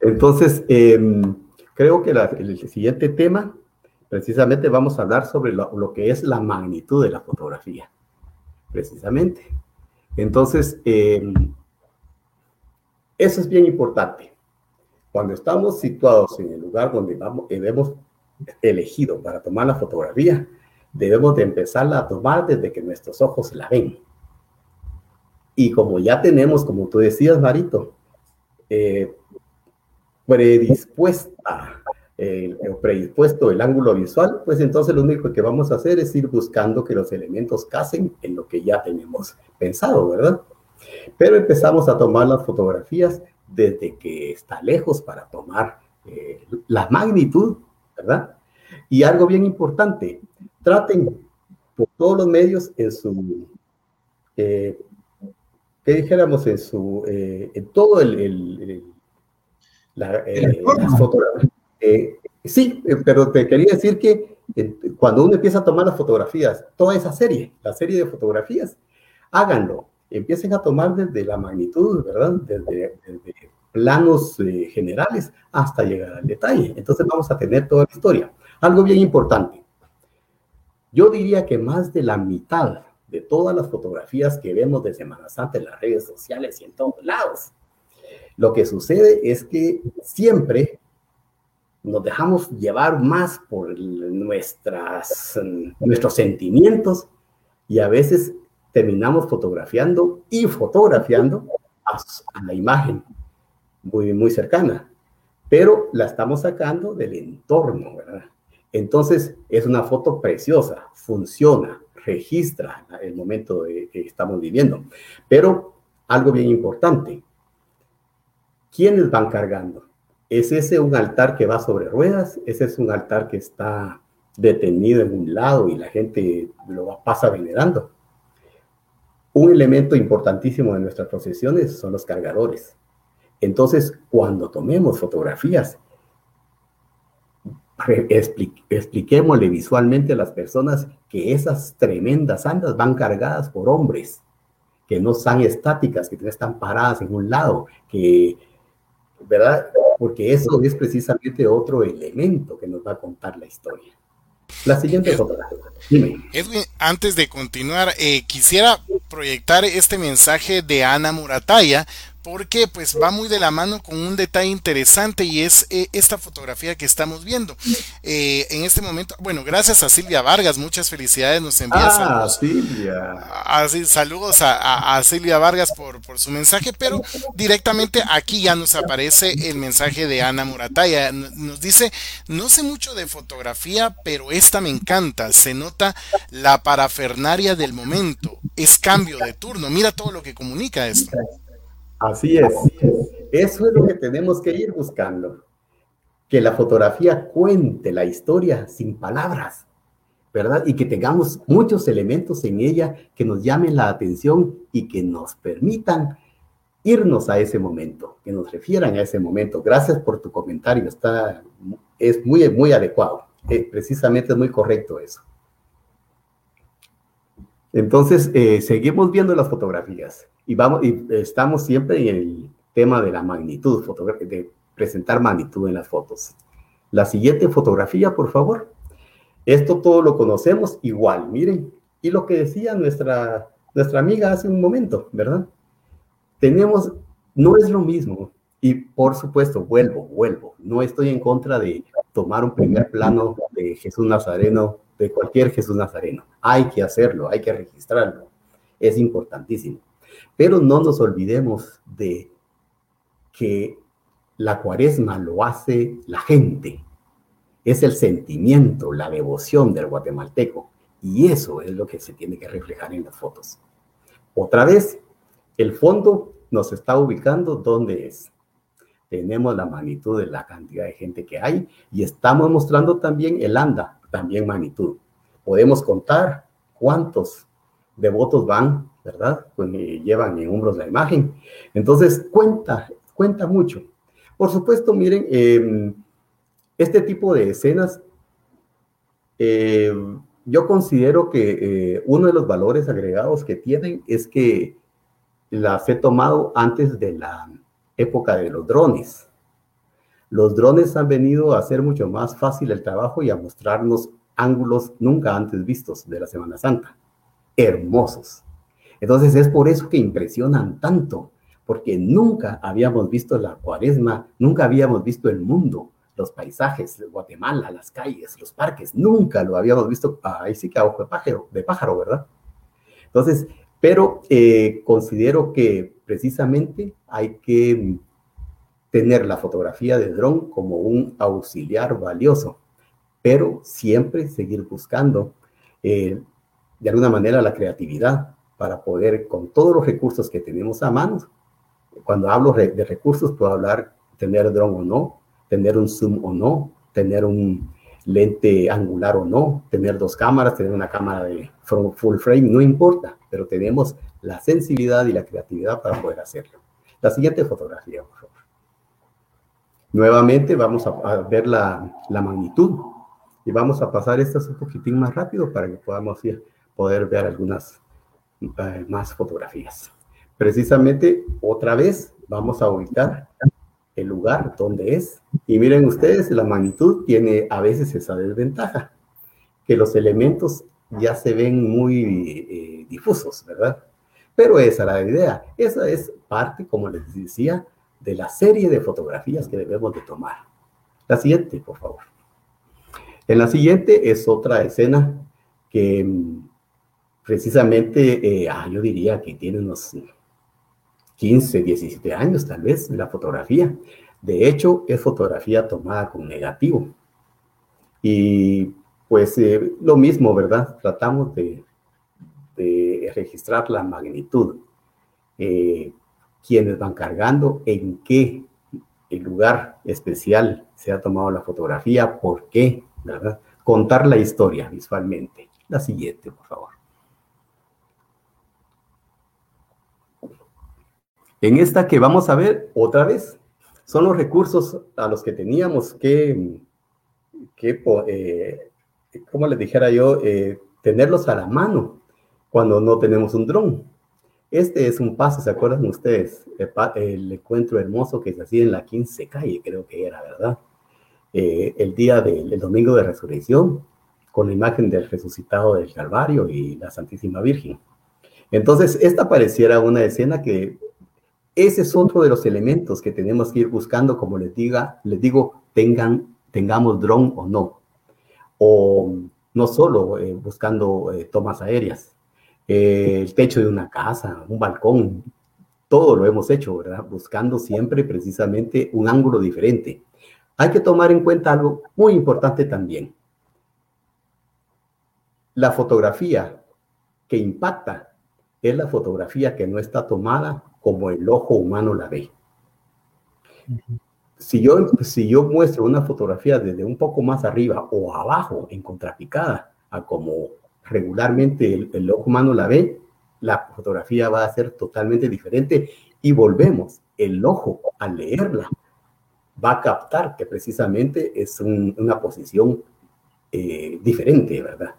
Entonces, em, creo que el siguiente tema precisamente vamos a hablar sobre lo, que es la magnitud de la fotografía, precisamente. Entonces, eh, eso es bien importante. Cuando estamos situados en el lugar donde vamos, hemos elegido para tomar la fotografía, debemos de empezarla a tomar desde que nuestros ojos la ven. Y como ya tenemos, como tú decías, Marito, eh, predispuesta eh, predispuesto el ángulo visual, pues entonces lo único que vamos a hacer es ir buscando que los elementos casen en lo que ya tenemos pensado, ¿verdad? Pero empezamos a tomar las fotografías desde que está lejos para tomar la magnitud, ¿verdad? Y algo bien importante, traten por todos los medios en su, eh, ¿qué dijéramos? En su, eh, en todo el, el, la, eh, eh sí, pero te quería decir que cuando uno empieza a tomar las fotografías, toda esa serie, la serie de fotografías, háganlo, empiecen a tomar desde la magnitud, ¿verdad? Desde, desde planos generales hasta llegar al detalle. Entonces vamos a tener toda la historia. Algo bien importante. Yo diría que más de la mitad de todas las fotografías que vemos de Semana Santa en las redes sociales y en todos lados, lo que sucede es que siempre nos dejamos llevar más por nuestras, nuestros sentimientos y a veces terminamos fotografiando y fotografiando a, la imagen muy, muy cercana, pero la estamos sacando del entorno, ¿verdad? Entonces, es una foto preciosa, funciona, registra el momento que estamos viviendo. Pero algo bien importante, ¿quiénes van cargando? ¿Es ese un altar que va sobre ruedas? ¿Ese es un altar que está detenido en un lado y la gente lo pasa venerando? Un elemento importantísimo de nuestras procesiones son los cargadores. Entonces, cuando tomemos fotografías, expliquémosle visualmente a las personas que esas tremendas andas van cargadas por hombres, que no están estáticas, que no están paradas en un lado, que, ¿verdad? Porque eso es precisamente otro elemento que nos va a contar la historia. La siguiente fotografía. Edwin, antes de continuar, eh, quisiera proyectar este mensaje de Ana Murataya porque pues va muy de la mano con un detalle interesante y es eh, esta fotografía que estamos viendo. Eh, en este momento, bueno, gracias a Silvia Vargas, muchas felicidades, nos envía ah, saludos. Silvia. Así, saludos a, Silvia Vargas por, por su mensaje, pero directamente aquí ya nos aparece el mensaje de Ana Murataya. Nos dice, no sé mucho de fotografía, pero esta me encanta, se nota la parafernaria del momento, es cambio de turno, mira todo lo que comunica esto. Así es. Eso es lo que tenemos que ir buscando. Que la fotografía cuente la historia sin palabras, ¿verdad? Y que tengamos muchos elementos en ella que nos llamen la atención y que nos permitan irnos a ese momento, que nos refieran a ese momento. Gracias por tu comentario, está, es muy, muy adecuado. Eh, precisamente es muy correcto eso. Entonces, eh, seguimos viendo las fotografías y, vamos, y estamos siempre en el tema de la magnitud, de presentar magnitud en las fotos. La siguiente fotografía, por favor. Esto todo lo conocemos igual, miren. Y lo que decía nuestra, nuestra amiga hace un momento, ¿verdad? Tenemos, no es lo mismo. Y por supuesto, vuelvo, vuelvo. No estoy en contra de tomar un primer plano de Jesús Nazareno, de cualquier Jesús Nazareno. Hay que hacerlo, hay que registrarlo. Es importantísimo. Pero no nos olvidemos de que la cuaresma lo hace la gente. Es el sentimiento, la devoción del guatemalteco. Y eso es lo que se tiene que reflejar en las fotos. Otra vez, el fondo nos está ubicando donde es. Tenemos la magnitud de la cantidad de gente que hay y estamos mostrando también el anda, también magnitud. Podemos contar cuántos devotos van ¿verdad? Pues llevan en hombros la imagen. Entonces, cuenta, cuenta mucho. Por supuesto, miren, em, este tipo de escenas, em, yo considero que eh, uno de los valores agregados que tienen es que las he tomado antes de la época de los drones. Los drones han venido a hacer mucho más fácil el trabajo y a mostrarnos ángulos nunca antes vistos de la Semana Santa. Hermosos. Entonces es por eso que impresionan tanto, porque nunca habíamos visto la cuaresma, nunca habíamos visto el mundo, los paisajes, Guatemala, las calles, los parques, nunca lo habíamos visto, ahí sí que a ojo de pájaro, de pájaro ¿verdad? Entonces, pero eh, considero que precisamente hay que tener la fotografía de dron como un auxiliar valioso, pero siempre seguir buscando eh, de alguna manera la creatividad, para poder, con todos los recursos que tenemos a mano, cuando hablo de recursos, puedo hablar tener dron o no, tener un zoom o no, tener un lente angular o no, tener dos cámaras, tener una cámara de full frame, no importa, pero tenemos la sensibilidad y la creatividad para poder hacerlo. La siguiente fotografía, por favor. Nuevamente vamos a, ver la, magnitud y vamos a pasar estas un poquitín más rápido para que podamos ir, poder ver algunas eh, más fotografías. Precisamente, otra vez, vamos a ubicar el lugar donde es. Y miren ustedes, la magnitud tiene a veces esa desventaja, que los elementos ya se ven muy eh, difusos, ¿verdad? Pero esa es la idea. Esa es parte, como les decía, de la serie de fotografías que debemos de tomar. La siguiente, por favor. En la siguiente es otra escena que mm, precisamente, eh, ah, yo diría que tiene unos 15, 17 años tal vez, la fotografía. De hecho, es fotografía tomada con negativo. Y pues eh, lo mismo, ¿verdad? Tratamos de, registrar la magnitud. Eh, quiénes van cargando, en qué lugar especial se ha tomado la fotografía, por qué, ¿verdad? Contar la historia visualmente. La siguiente, por favor. En esta que vamos a ver otra vez, son los recursos a los que teníamos que, que eh, como les dijera yo, eh, tenerlos a la mano cuando no tenemos un dron. Este es un paso, ¿se acuerdan ustedes? El, encuentro hermoso que se hacía en la 15 calle, creo que era, ¿verdad? Eh, el día del domingo de resurrección, con la imagen del resucitado del Calvario y la Santísima Virgen. Entonces, esta pareciera una escena que ese es otro de los elementos que tenemos que ir buscando, como les, diga, les digo, tengan, tengamos dron o no. O no solo eh, buscando eh, tomas aéreas, eh, el techo de una casa, un balcón, todo lo hemos hecho, ¿verdad? Buscando siempre precisamente un ángulo diferente. Hay que tomar en cuenta algo muy importante también. La fotografía que impacta es la fotografía que no está tomada como el ojo humano la ve. Si yo, si yo muestro una fotografía desde un poco más arriba o abajo, en contrapicada, a como regularmente el, el ojo humano la ve, la fotografía va a ser totalmente diferente y volvemos, el ojo al leerla va a captar que precisamente es una posición eh, diferente, ¿verdad?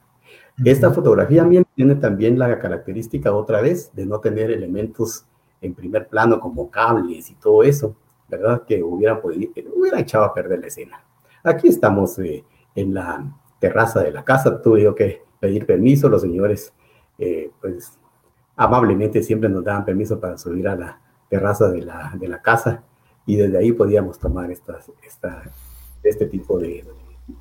Esta fotografía tiene también la característica otra vez de no tener elementos en primer plano como cables y todo eso, ¿verdad? Que hubieran podido, hubiera echado a perder la escena. Aquí estamos eh, en la terraza de la casa, tuve que pedir permiso, los señores, eh, pues amablemente siempre nos daban permiso para subir a la terraza de la, de la casa y desde ahí podíamos tomar estas, esta, este tipo de,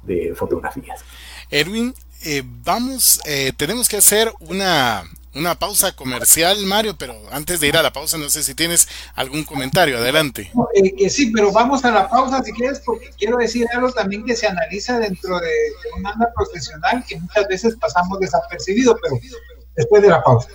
de fotografías. Erwin, eh, vamos, tenemos que hacer una, una pausa comercial, Mario, pero antes de ir a la pausa, no sé si tienes algún comentario. Adelante. Eh, sí, pero vamos a la pausa si quieres, porque quiero decir algo también que se analiza dentro de, de un anda profesional que muchas veces pasamos desapercibido, pero después de la pausa.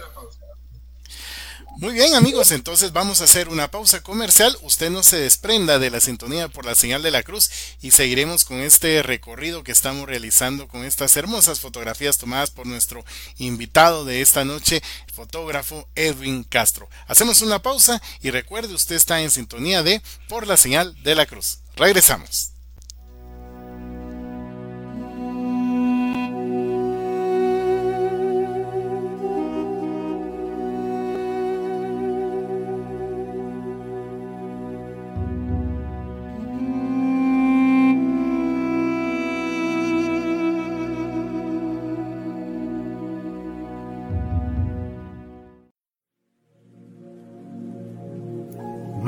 Muy bien amigos, entonces vamos a hacer una pausa comercial. Usted no se desprenda de la sintonía por la señal de la cruz y seguiremos con este recorrido que estamos realizando con estas hermosas fotografías tomadas por nuestro invitado de esta noche, el fotógrafo Edwin Castro. Hacemos una pausa y recuerde usted está en sintonía de por la señal de la cruz. Regresamos.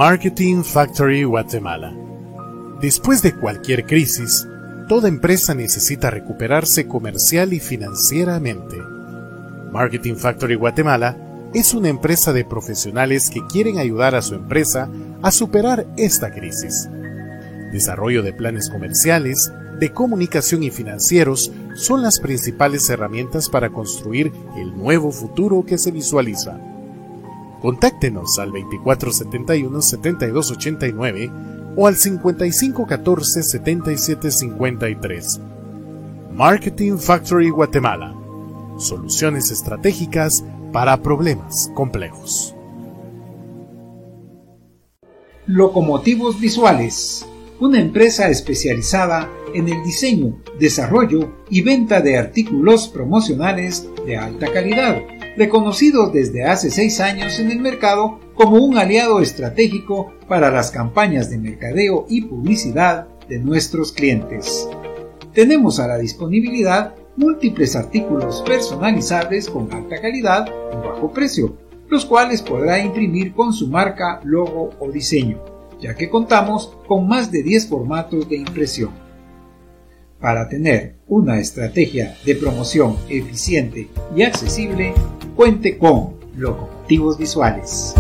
Marketing Factory Guatemala. Después de cualquier crisis, toda empresa necesita recuperarse comercial y financieramente. Marketing Factory Guatemala es una empresa de profesionales que quieren ayudar a su empresa a superar esta crisis. Desarrollo de planes comerciales, de comunicación y financieros son las principales herramientas para construir el nuevo futuro que se visualiza. Contáctenos al 2471-7289, o al 5514 7753. Marketing Factory Guatemala. Soluciones estratégicas para problemas complejos. Locomotivos Visuales, una empresa especializada en el diseño, desarrollo y venta de artículos promocionales de alta calidad, reconocido desde hace seis años en el mercado como un aliado estratégico para las campañas de mercadeo y publicidad de nuestros clientes. Tenemos a la disponibilidad múltiples artículos personalizables con alta calidad y bajo precio, los cuales podrá imprimir con su marca, logo o diseño, ya que contamos con más de 10 formatos de impresión. Para tener una estrategia de promoción eficiente y accesible, cuente con locomotivos visuales.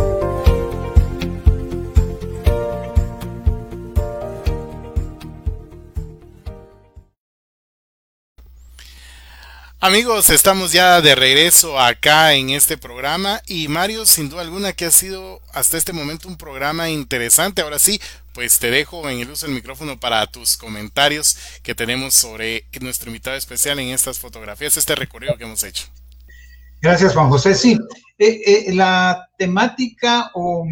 Amigos, estamos ya de regreso acá en este programa y Mario, sin duda alguna que ha sido hasta este momento un programa interesante. Ahora sí, pues te dejo en el uso del micrófono para tus comentarios que tenemos sobre nuestro invitado especial en estas fotografías, este recorrido que hemos hecho. Gracias, Juan José. Sí, eh, eh, la temática o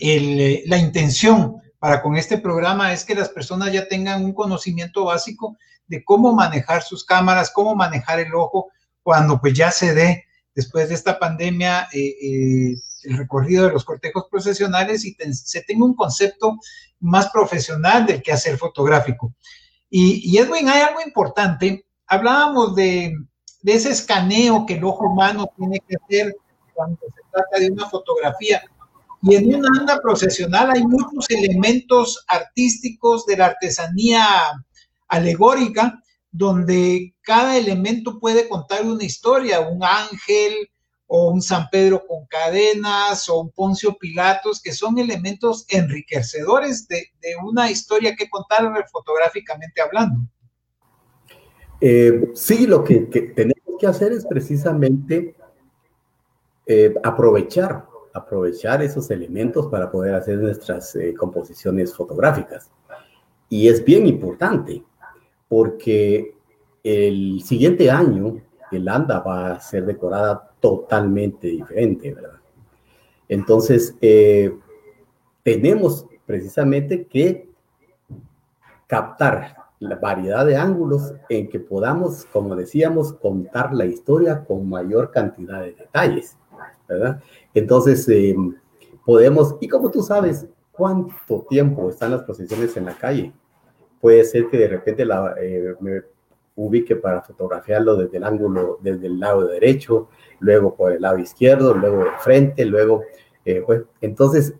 eh, la intención para con este programa es que las personas ya tengan un conocimiento básico de cómo manejar sus cámaras, cómo manejar el ojo cuando pues ya se dé después de esta pandemia eh, eh, el recorrido de los cortejos profesionales y se tenga un concepto más profesional del quehacer fotográfico. Y, Edwin, hay algo importante. Hablábamos de, ese escaneo que el ojo humano tiene que hacer cuando se trata de una fotografía. Y en una anda profesional hay muchos elementos artísticos de la artesanía alegórica donde cada elemento puede contar una historia, un ángel o un San Pedro con cadenas o un Poncio Pilatos, que son elementos enriquecedores de, una historia que contar fotográficamente hablando. Eh, sí, lo que, tenemos que hacer es precisamente eh, aprovechar, aprovechar esos elementos para poder hacer nuestras eh, composiciones fotográficas. Y es bien importante porque el siguiente año el ANDA va a ser decorada totalmente diferente, ¿verdad? Entonces, eh, tenemos precisamente que captar la variedad de ángulos en que podamos, como decíamos, contar la historia con mayor cantidad de detalles, ¿verdad? Entonces, eh, podemos, y como tú sabes, ¿cuánto tiempo están las procesiones en la calle? Puede ser que de repente la, eh, me ubique para fotografiarlo desde el ángulo, desde el lado derecho, luego por el lado izquierdo, luego de frente, luego, eh, pues, entonces,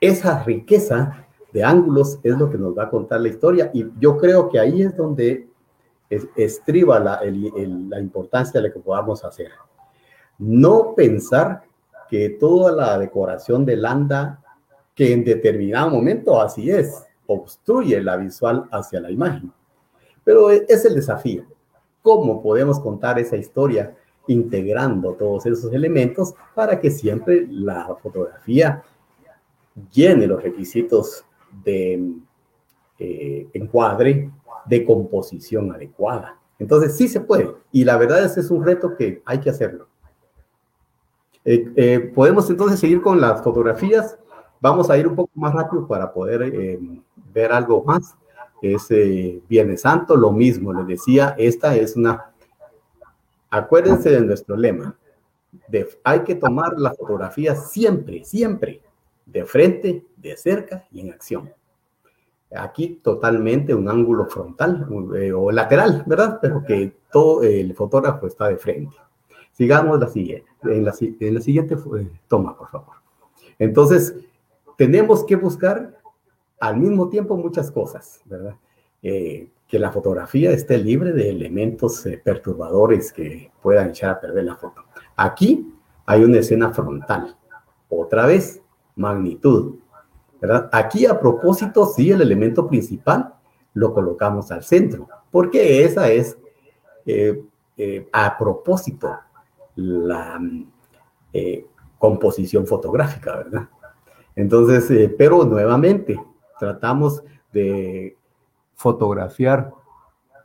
esa riqueza de ángulos es lo que nos va a contar la historia y yo creo que ahí es donde estriba la, la importancia de lo que podamos hacer. No pensar que toda la decoración del ANDA, que en determinado momento así es, obstruye la visual hacia la imagen. Pero e, es el desafío. ¿Cómo podemos contar esa historia integrando todos esos elementos para que siempre la fotografía llene los requisitos de eh, encuadre, de composición adecuada? Entonces sí se puede. Y la verdad es que es un reto que hay que hacerlo. Eh, eh, podemos entonces seguir con las fotografías. Vamos a ir un poco más rápido para poder ver algo más. Ese Viernes Santo, lo mismo, les decía, esta es una... Acuérdense de nuestro lema. Hay que tomar la fotografía siempre, siempre, de frente, de cerca y en acción. Aquí totalmente un ángulo frontal eh, o lateral, ¿verdad? Pero que todo el fotógrafo está de frente. Sigamos la siguiente, en la, en la siguiente eh, toma, por favor. Entonces, tenemos que buscar al mismo tiempo muchas cosas, ¿verdad? Eh, que la fotografía esté libre de elementos eh, perturbadores que puedan echar a perder la foto. Aquí hay una escena frontal. Otra vez, magnitud. ¿verdad? Aquí a propósito, sí, el elemento principal lo colocamos al centro, porque esa es eh, a propósito la composición fotográfica, ¿verdad? Entonces, pero nuevamente, tratamos de fotografiar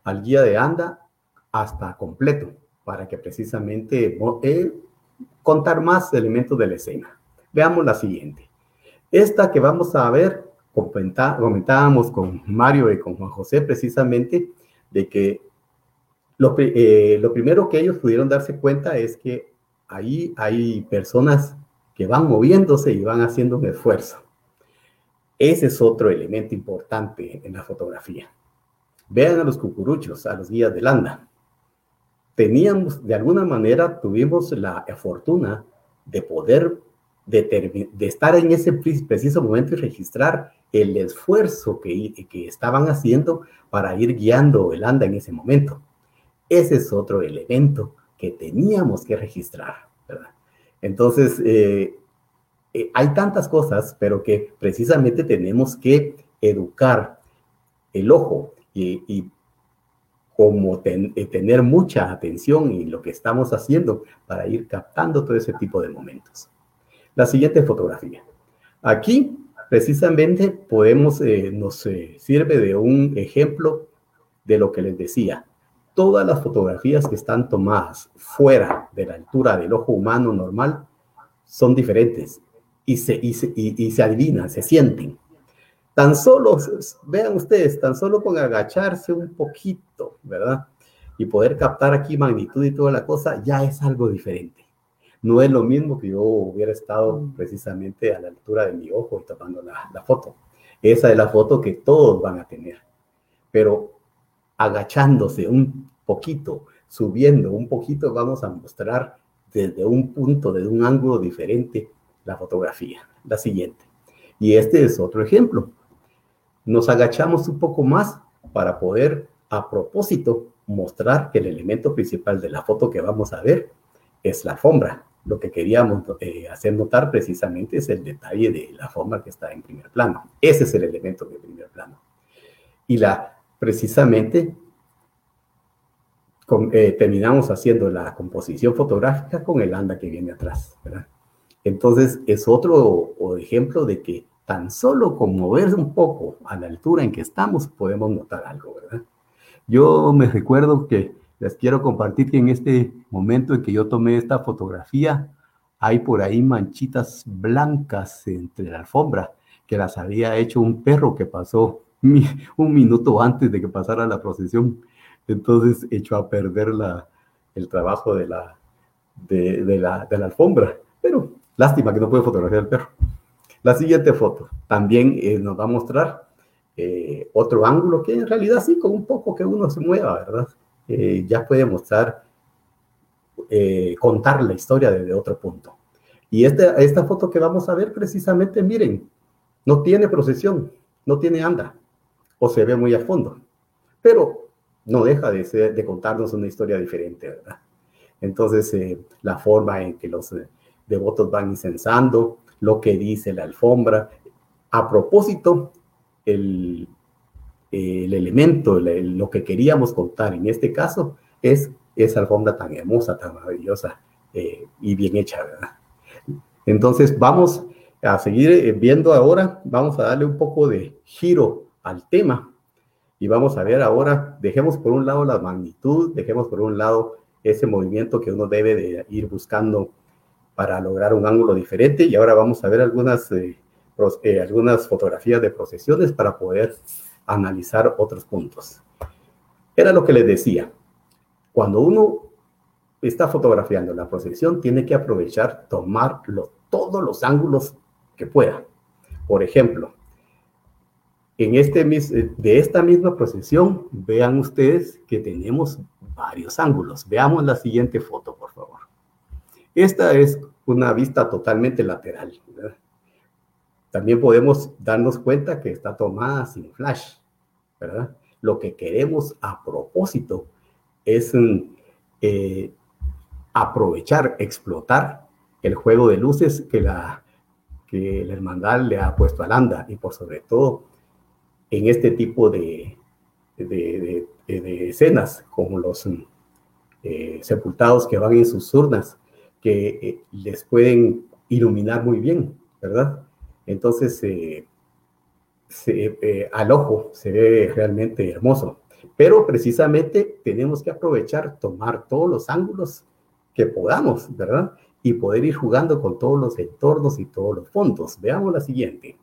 al guía de anda hasta completo para que precisamente contar más elementos de la escena. Veamos la siguiente. Esta que vamos a ver, comentábamos con Mario y con Juan José precisamente de que lo, eh, lo primero que ellos pudieron darse cuenta es que ahí hay personas que van moviéndose y van haciendo un esfuerzo. Ese es otro elemento importante en la fotografía. Vean a los cucuruchos, a los guías de landa. Teníamos, de alguna manera, tuvimos la fortuna de poder de, estar en ese preciso momento y registrar el esfuerzo que, estaban haciendo para ir guiando el anda en ese momento. Ese es otro elemento que teníamos que registrar. Entonces, eh, eh, hay tantas cosas, pero que precisamente tenemos que educar el ojo y, como eh, tener mucha atención en lo que estamos haciendo para ir captando todo ese tipo de momentos. La siguiente fotografía. Aquí, precisamente, podemos, nos sirve de un ejemplo de lo que les decía. Todas las fotografías que están tomadas fuera de la altura del ojo humano normal son diferentes y se, y se, y, se adivinan, se sienten. Tan solo, vean ustedes, tan solo con agacharse un poquito, ¿verdad? Y poder captar aquí magnitud y toda la cosa, ya es algo diferente. No es lo mismo que yo hubiera estado mm. precisamente a la altura de mi ojo y tomando la, la foto. Esa es la foto que todos van a tener. Pero agachándose un poquito, subiendo un poquito, vamos a mostrar desde un punto, desde un ángulo diferente, la fotografía. La siguiente. Y este es otro ejemplo. Nos agachamos un poco más para poder, a propósito, mostrar que el elemento principal de la foto que vamos a ver es la alfombra. Lo que queríamos eh, hacer notar precisamente es el detalle de la forma que está en primer plano. Ese es el elemento de primer plano. Y la, precisamente, eh, terminamos haciendo la composición fotográfica con el anda que viene atrás, ¿verdad? Entonces, es otro ejemplo de que tan solo con moverse un poco a la altura en que estamos, podemos notar algo, ¿verdad? Yo me recuerdo que les quiero compartir que en este momento en que yo tomé esta fotografía, hay por ahí manchitas blancas entre la alfombra que las había hecho un perro que pasó un minuto antes de que pasara la procesión entonces echó a perder la, el trabajo de la, de, la, de la alfombra. Lástima que no puede fotografiar el perro. La siguiente foto también eh, nos va a mostrar eh, otro ángulo que en realidad sí, con un poco que uno se mueva, ¿verdad? Eh, ya puede mostrar, contar la historia desde otro punto. Y esta, esta foto que vamos a ver precisamente, miren, no tiene procesión, no tiene anda, o se ve muy a fondo. Pero no deja de, ser, de contarnos una historia diferente, ¿verdad? Entonces, eh, la forma en que los eh, devotos van incensando, lo que dice la alfombra. A propósito, el, el elemento, lo que queríamos contar en este caso es esa alfombra tan hermosa, tan maravillosa eh, y bien hecha, ¿verdad? Entonces, vamos a seguir viendo ahora, vamos a darle un poco de giro al tema y vamos a ver ahora, dejemos por un lado la magnitud, dejemos por un lado ese movimiento que uno debe de ir buscando para lograr un ángulo diferente. Y ahora vamos a ver algunas, eh, eh, algunas fotografías de procesiones para poder analizar otros puntos. Era lo que les decía. Cuando uno está fotografiando la procesión, tiene que aprovechar, tomar todos los ángulos que pueda. Por ejemplo, en este, eh, de esta misma procesión, vean ustedes que tenemos varios ángulos. Veamos la siguiente foto, por favor. Esta es una vista totalmente lateral. También podemos darnos cuenta que está tomada sin flash. Lo que queremos a propósito es mm, eh, aprovechar, explotar el juego de luces que la, hermandad le ha puesto a Landa y por sobre todo en este tipo de, escenas, como los eh, sepultados que van en sus urnas, que eh, les pueden iluminar muy bien, ¿verdad? Entonces, eh, eh, al ojo se ve realmente hermoso. Pero precisamente tenemos que aprovechar, tomar todos los ángulos que podamos, ¿verdad? Y poder ir jugando con todos los entornos y todos los fondos. Veamos la siguiente.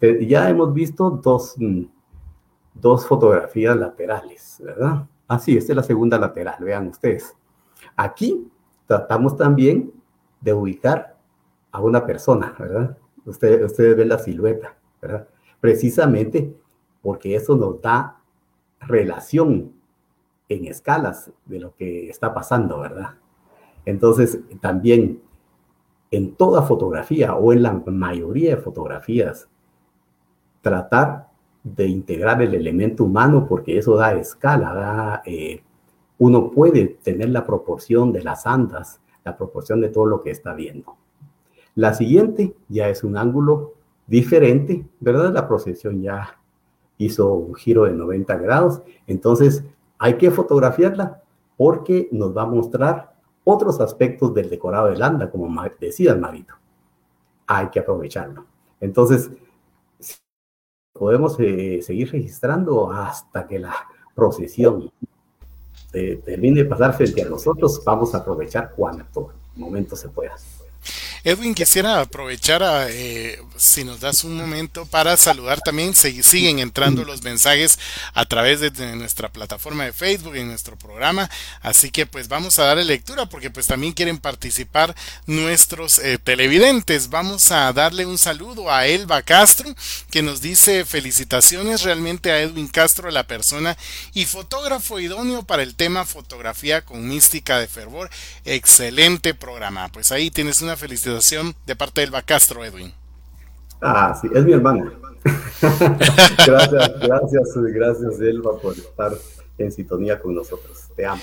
Ya hemos visto dos, mm, dos fotografías laterales, ¿verdad? Ah, sí, esta es la segunda lateral, vean ustedes. Aquí tratamos también de ubicar a una persona, ¿verdad? Ustedes, ustedes ven la silueta, ¿verdad? Precisamente porque eso nos da relación en escalas de lo que está pasando, ¿verdad? Entonces, también en toda fotografía o en la mayoría de fotografías, tratar de integrar el elemento humano porque eso da escala, da, eh, uno puede tener la proporción de las andas, la proporción de todo lo que está viendo. La siguiente ya es un ángulo diferente, ¿verdad? La procesión ya hizo un giro de 90 grados, entonces hay que fotografiarla porque nos va a mostrar otros aspectos del decorado del anda, como decía el marito. Hay que aprovecharlo. Entonces, podemos eh, seguir registrando hasta que la procesión eh, termine de pasar frente a nosotros. Vamos a aprovechar cuanto momento se pueda. Edwin, quisiera aprovechar, a, eh, si nos das un momento, para saludar también. Siguen entrando los mensajes a través de, nuestra plataforma de Facebook, en nuestro programa. Así que pues vamos a darle lectura porque pues también quieren participar nuestros eh, televidentes. Vamos a darle un saludo a Elba Castro, que nos dice felicitaciones realmente a Edwin Castro, la persona y fotógrafo idóneo para el tema fotografía con mística de fervor. Excelente programa. Pues ahí tienes una felicitación de parte del Bacastro, Edwin. Ah, sí, es mi hermano. gracias, gracias, gracias, Elba, por estar en sintonía con nosotros. Te amo.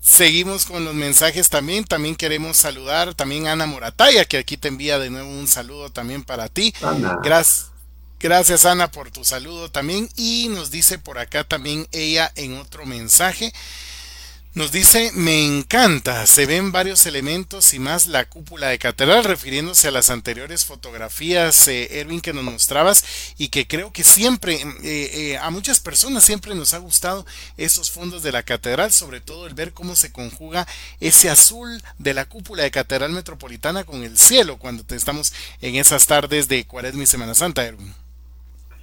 Seguimos con los mensajes también. También queremos saludar también a Ana Morataya, que aquí te envía de nuevo un saludo también para ti. Gracias. Gracias Ana por tu saludo también y nos dice por acá también ella en otro mensaje nos dice, me encanta, se ven varios elementos y más la cúpula de catedral, refiriéndose a las anteriores fotografías, eh, Erwin, que nos mostrabas y que creo que siempre, eh, eh, a muchas personas siempre nos ha gustado esos fondos de la catedral, sobre todo el ver cómo se conjuga ese azul de la cúpula de catedral metropolitana con el cielo cuando estamos en esas tardes de Cuaresma y Semana Santa, Erwin.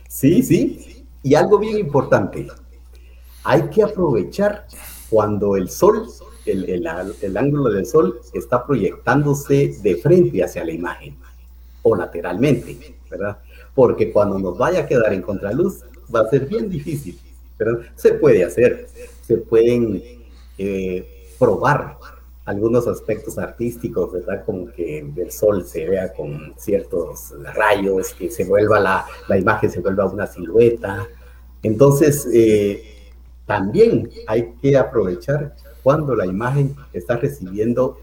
Sí, sí, y algo bien importante, hay que aprovechar cuando el sol, el, ángulo del sol está proyectándose de frente hacia la imagen o lateralmente, ¿verdad? Porque cuando nos vaya a quedar en contraluz va a ser bien difícil, pero se puede hacer, se pueden eh, probar algunos aspectos artísticos, ¿verdad? Como que el sol se vea con ciertos rayos, que se vuelva la, la imagen, se vuelva una silueta. Entonces, eh, también hay que aprovechar cuando la imagen está recibiendo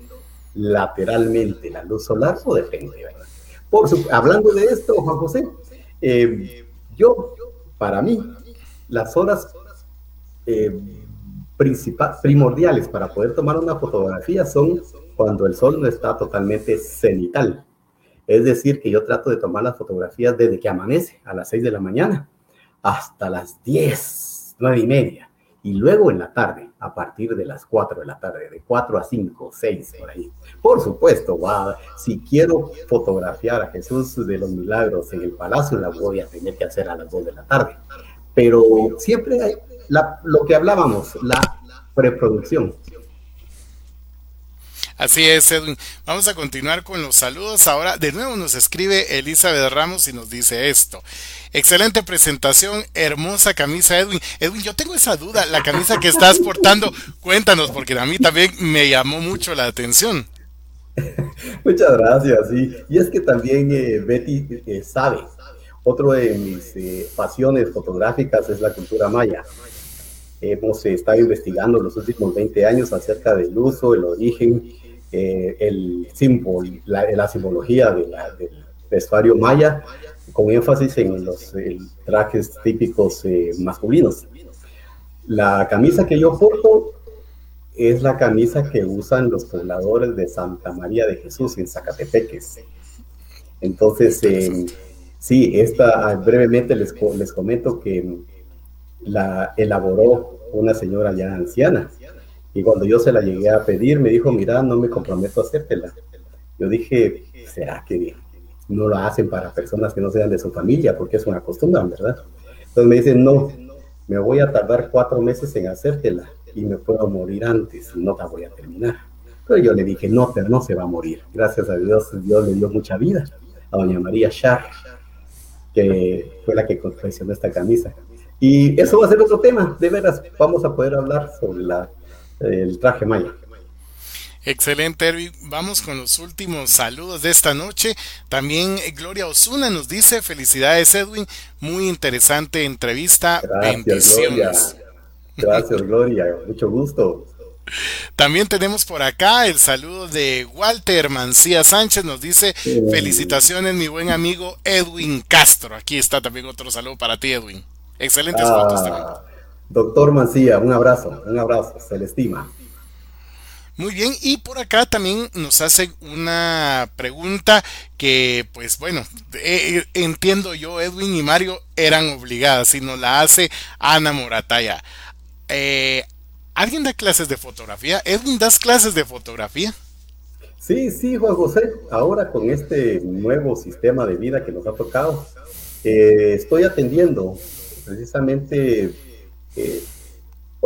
lateralmente la luz solar o depende, ¿verdad? Por hablando de esto, Juan José, eh, yo, para mí, las horas eh, primordiales para poder tomar una fotografía son cuando el sol no está totalmente cenital. Es decir, que yo trato de tomar las fotografías desde que amanece a las 6 de la mañana hasta las 10, 9 y media y luego en la tarde, a partir de las 4 de la tarde, de 4 a 5, 6 por ahí. Por supuesto, si quiero fotografiar a Jesús de los milagros en el palacio, la voy a tener que hacer a las 2 de la tarde. Pero siempre lo que hablábamos, la preproducción. Así es, Edwin. Vamos a continuar con los saludos. Ahora, de nuevo nos escribe Elizabeth Ramos y nos dice esto. Excelente presentación, hermosa camisa, Edwin. Edwin, yo tengo esa duda, la camisa que estás portando, cuéntanos, porque a mí también me llamó mucho la atención. Muchas gracias. Y es que también eh, Betty eh, sabe, otro de mis eh, pasiones fotográficas es la cultura maya. Hemos estado investigando los últimos 20 años acerca del uso, el origen eh, el símbolo, la, simbología del vestuario maya, con énfasis en los trajes típicos eh, masculinos. La camisa que yo porto es la camisa que usan los pobladores de Santa María de Jesús en Zacatepeques. Entonces, Sí, esta brevemente les, les comento que la elaboró una señora ya anciana. Y cuando yo se la llegué a pedir, me dijo, mira, no me comprometo a hacértela. Yo dije, ¿será que no lo hacen para personas que no sean de su familia? Porque es una costumbre, ¿verdad? Entonces me dicen, no, me voy a tardar cuatro meses en hacértela y me puedo morir antes y no la voy a terminar. Pero yo le dije, no, pero no se va a morir. Gracias a Dios, Dios le dio mucha vida a doña María Char, que fue la que confeccionó esta camisa. Y eso va a ser otro tema, de veras, vamos a poder hablar sobre la, el traje maya. Excelente, Erwin. Vamos con los últimos saludos de esta noche. También eh, Gloria Osuna nos dice, felicidades Edwin, muy interesante entrevista. Gracias, Bendiciones. Gloria. Gracias, Gloria. Mucho gusto. También tenemos por acá el saludo de Walter Mancía Sánchez. Nos dice felicitaciones, mi buen amigo Edwin Castro. Aquí está también otro saludo para ti, Edwin. Excelentes ah, fotos también. Doctor Mancía, un abrazo, un abrazo, se le estima. Muy bien, y por acá también nos hace una pregunta que, pues bueno, eh, entiendo yo, Edwin y Mario eran obligadas, y nos la hace Ana Morataya. Eh, ¿Alguien da clases de fotografía? ¿Edwin das clases de fotografía? Sí, sí, Juan José. Ahora con este nuevo sistema de vida que nos ha tocado, eh, estoy atendiendo precisamente eh,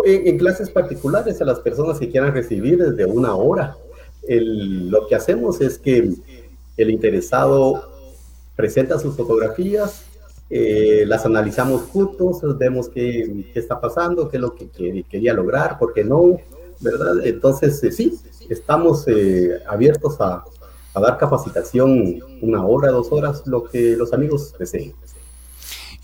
en, clases particulares a las personas que quieran recibir desde una hora. lo que hacemos es que el interesado presenta sus fotografías, eh, las analizamos juntos, vemos qué, está pasando, qué es lo que, quería lograr, por qué no, ¿verdad? Entonces, eh, sí, estamos abiertos a, dar capacitación una hora, dos horas, lo que los amigos deseen.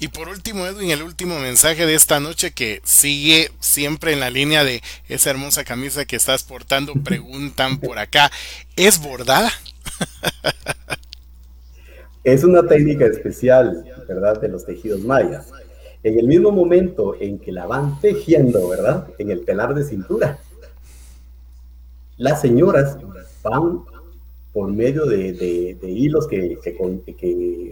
Y por último, Edwin, el último mensaje de esta noche que sigue siempre en la línea de esa hermosa camisa que estás portando, preguntan por acá, ¿es bordada? Es una técnica especial, ¿verdad?, de los tejidos mayas. En el mismo momento en que la van tejiendo, ¿verdad?, en el telar de cintura, las señoras van por medio de, hilos que,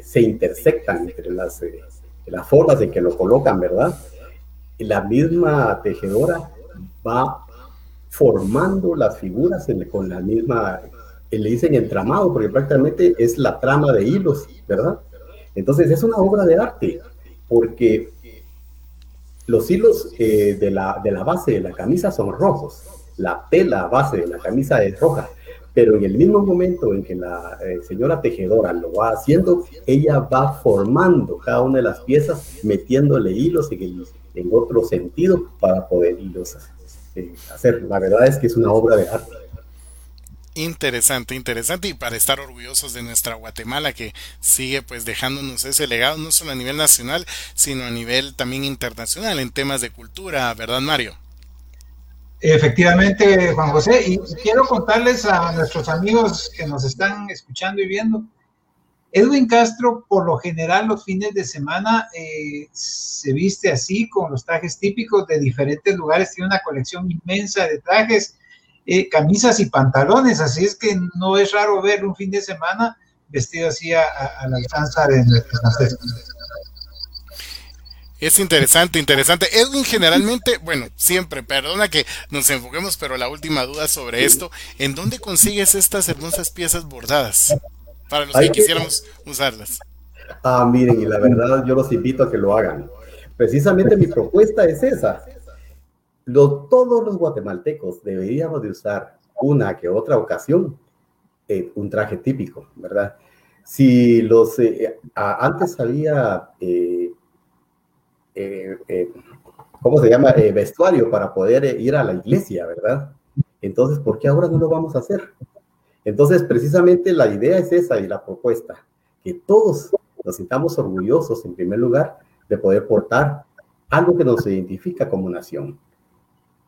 se intersectan entre las, eh, las formas en que lo colocan, ¿verdad? La misma tejedora va formando las figuras con la misma le dicen entramado, porque prácticamente es la trama de hilos, ¿verdad? Entonces es una obra de arte, porque los hilos eh, de, la, de la base de la camisa son rojos, la tela base de la camisa es roja, pero en el mismo momento en que la eh, señora tejedora lo va haciendo, ella va formando cada una de las piezas, metiéndole hilos en, en otro sentido para poder hilos eh, hacer. La verdad es que es una obra de arte. Interesante, interesante y para estar orgullosos de nuestra Guatemala que sigue pues dejándonos ese legado no solo a nivel nacional sino a nivel también internacional en temas de cultura, ¿verdad Mario? Efectivamente, Juan José, y quiero contarles a nuestros amigos que nos están escuchando y viendo, Edwin Castro por lo general los fines de semana eh, se viste así con los trajes típicos de diferentes lugares, tiene una colección inmensa de trajes eh, camisas y pantalones, así es que no es raro ver un fin de semana vestido así a, la alcanza de nuestros Es interesante, interesante. Edwin, generalmente, bueno, siempre, perdona que nos enfoquemos, pero la última duda sobre esto, ¿en dónde consigues estas hermosas piezas bordadas? Para los que quisiéramos usarlas. Ah, miren, y la verdad yo los invito a que lo hagan. Precisamente mi propuesta es esa todos los guatemaltecos deberíamos de usar una que otra ocasión eh, un traje típico, ¿verdad? Si los, eh, antes había, eh, ¿cómo se llama? vestuario para poder ir a la iglesia, ¿verdad? Entonces, ¿por qué ahora no lo vamos a hacer? Entonces, precisamente la idea es esa y la propuesta, que todos nos sintamos orgullosos, en primer lugar, de poder portar algo que nos identifica como nación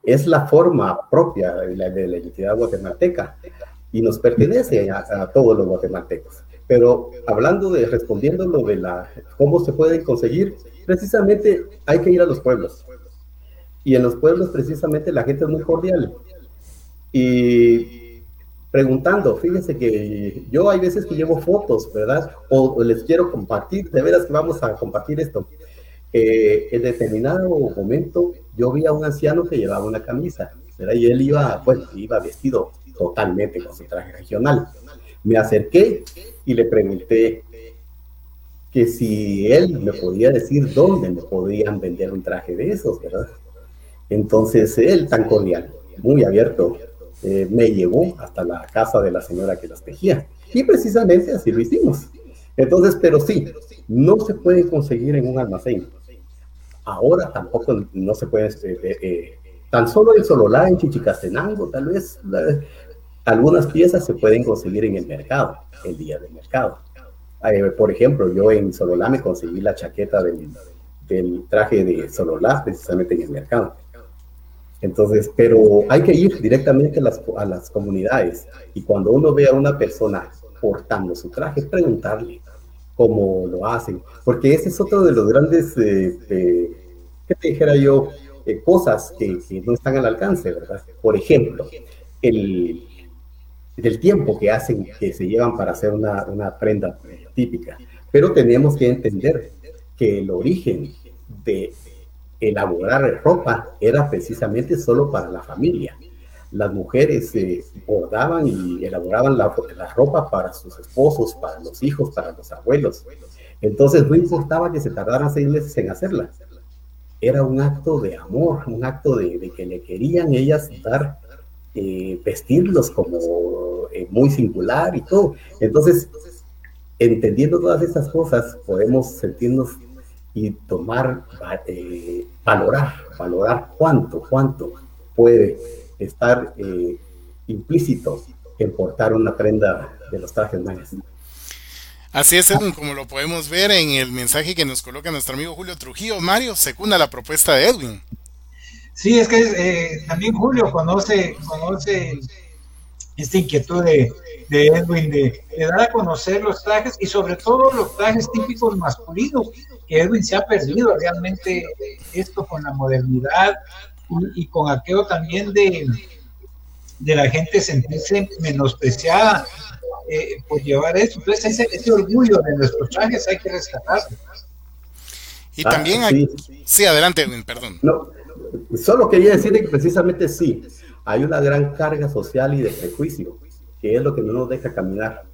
es la forma propia de la, identidad guatemalteca y nos pertenece a, todos los guatemaltecos. Pero hablando de, respondiendo lo de la, cómo se pueden conseguir, precisamente hay que ir a los pueblos. Y en los pueblos precisamente la gente es muy cordial. Y preguntando, fíjense que yo hay veces que llevo fotos, ¿verdad? O, les quiero compartir, de veras que vamos a compartir esto. Eh, en determinado momento yo vi a un anciano que llevaba una camisa, ¿verdad? Y él iba, bueno, iba vestido totalmente con su traje regional. Me acerqué y le pregunté que si él me podía decir dónde me podían vender un traje de esos, ¿verdad? Entonces él, tan cordial, muy abierto, eh, me llevó hasta la casa de la señora que las tejía. Y precisamente así lo hicimos. Entonces, pero sí, no se puede conseguir en un almacén. Ahora tampoco no se puede, eh, eh, tan solo en Sololá, en Chichicastenango, tal vez algunas piezas se pueden conseguir en el mercado, el día del mercado. Por ejemplo, yo en Sololá me conseguí la chaqueta del, del traje de Sololá precisamente en el mercado. Entonces, pero hay que ir directamente a las, a las comunidades y cuando uno ve a una persona portando su traje, preguntarle cómo lo hacen, porque ese es otro de los grandes, eh, eh, ¿qué te dijera yo? Eh, cosas que, que, no están al alcance, ¿verdad? Por ejemplo, el, del tiempo que hacen, que se llevan para hacer una, una prenda típica, pero tenemos que entender que el origen de elaborar ropa era precisamente solo para la familia. Las mujeres eh, bordaban y elaboraban la, ropa para sus esposos, para los hijos, para los abuelos. Entonces no importaba que se tardaran seis meses en hacerla. Era un acto de amor, un acto de, que le querían ellas dar, eh, vestirlos como eh, muy singular y todo. Entonces, entendiendo todas esas cosas, podemos sentirnos y tomar, eh, valorar, valorar cuánto, cuánto puede estar eh, implícito en portar una prenda de los trajes mayas. Así es, Edwin, como lo podemos ver en el mensaje que nos coloca nuestro amigo Julio Trujillo. Mario secunda la propuesta de Edwin. Sí, es que eh, también Julio conoce, conoce esta inquietud de, de Edwin de, dar a conocer los trajes y sobre todo los trajes típicos masculinos, que Edwin se ha perdido realmente esto con la modernidad y, con aquello también de, de la gente sentirse menospreciada eh, por llevar eso. Entonces ese, orgullo de nuestros trajes hay que rescatarlo. Y también ah, hay... Sí. adelante, Edwin, perdón. No, solo quería decir que precisamente sí, hay una gran carga social y de prejuicio, que es lo que no nos deja caminar.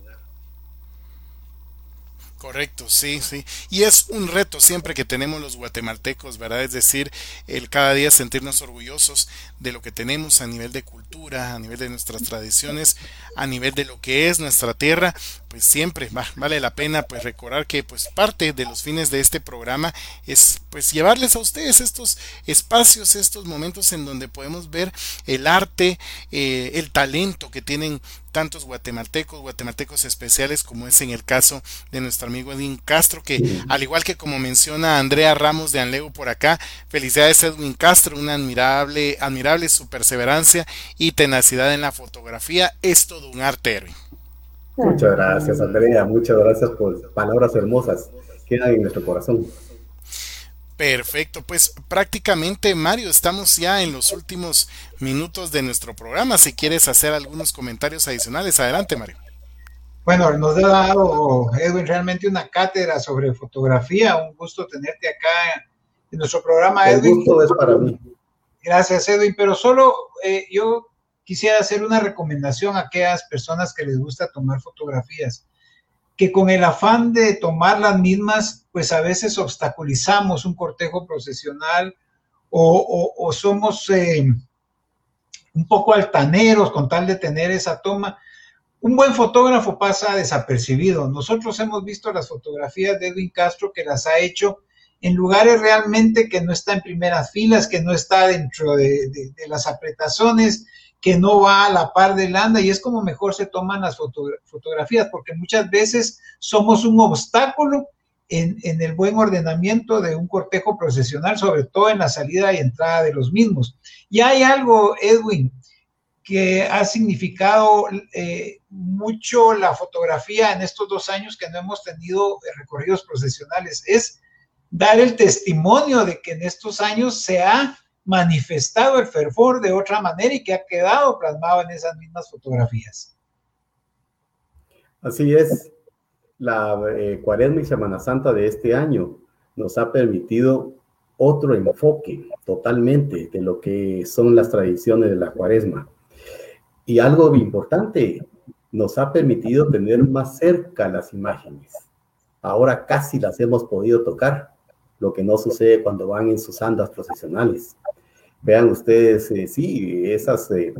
Correcto, sí, sí. Y es un reto siempre que tenemos los guatemaltecos, ¿verdad? Es decir, el cada día sentirnos orgullosos de lo que tenemos a nivel de cultura, a nivel de nuestras tradiciones, a nivel de lo que es nuestra tierra, pues siempre vale la pena pues recordar que pues parte de los fines de este programa es pues llevarles a ustedes estos espacios, estos momentos en donde podemos ver el arte, eh, el talento que tienen tantos guatemaltecos, guatemaltecos especiales, como es en el caso de nuestro amigo Edwin Castro, que al igual que como menciona Andrea Ramos de Anleo por acá, felicidades Edwin Castro, una admirable, admirable su perseverancia y tenacidad en la fotografía, es todo un arte, Edwin. Muchas gracias, Andrea. Muchas gracias por palabras hermosas. Quedan en nuestro corazón. Perfecto, pues prácticamente Mario, estamos ya en los últimos minutos de nuestro programa. Si quieres hacer algunos comentarios adicionales, adelante Mario. Bueno, nos ha dado Edwin realmente una cátedra sobre fotografía. Un gusto tenerte acá en nuestro programa, Edwin. El gusto es para mí. Gracias, Edwin. Pero solo eh, yo quisiera hacer una recomendación a aquellas personas que les gusta tomar fotografías, que con el afán de tomar las mismas, pues a veces obstaculizamos un cortejo procesional o, somos eh, un poco altaneros con tal de tener esa toma. Un buen fotógrafo pasa desapercibido. Nosotros hemos visto las fotografías de Edwin Castro que las ha hecho en lugares realmente que no está en primeras filas, que no está dentro de, las apretazones, que no va a la par del anda y es como mejor se toman las fotografías, porque muchas veces somos un obstáculo en, el buen ordenamiento de un cortejo procesional, sobre todo en la salida y entrada de los mismos. Y hay algo, Edwin, que ha significado eh, mucho la fotografía en estos dos años que no hemos tenido recorridos procesionales, es dar el testimonio de que en estos años se ha manifestado el fervor de otra manera y que ha quedado plasmado en esas mismas fotografías. Así es. La eh, Cuaresma y Semana Santa de este año nos ha permitido otro enfoque totalmente de lo que son las tradiciones de la Cuaresma. Y algo importante, nos ha permitido tener más cerca las imágenes. Ahora casi las hemos podido tocar, lo que no sucede cuando van en sus andas procesionales. Vean ustedes, eh, sí, esas eh,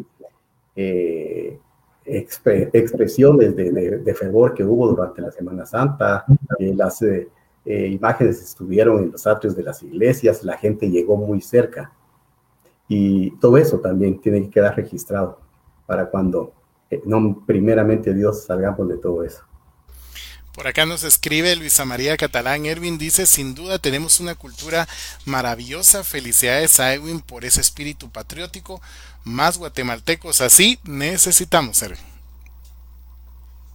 eh, expresiones de, de, fervor que hubo durante la Semana Santa, las imágenes estuvieron en los atrios de las iglesias, la gente llegó muy cerca. Y todo eso también tiene que quedar registrado para cuando no primeramente Dios salgamos de todo eso. Por acá nos escribe Luisa María Catalán. Erwin dice, sin duda tenemos una cultura maravillosa. Felicidades a Erwin por ese espíritu patriótico. Más guatemaltecos así necesitamos, Erwin.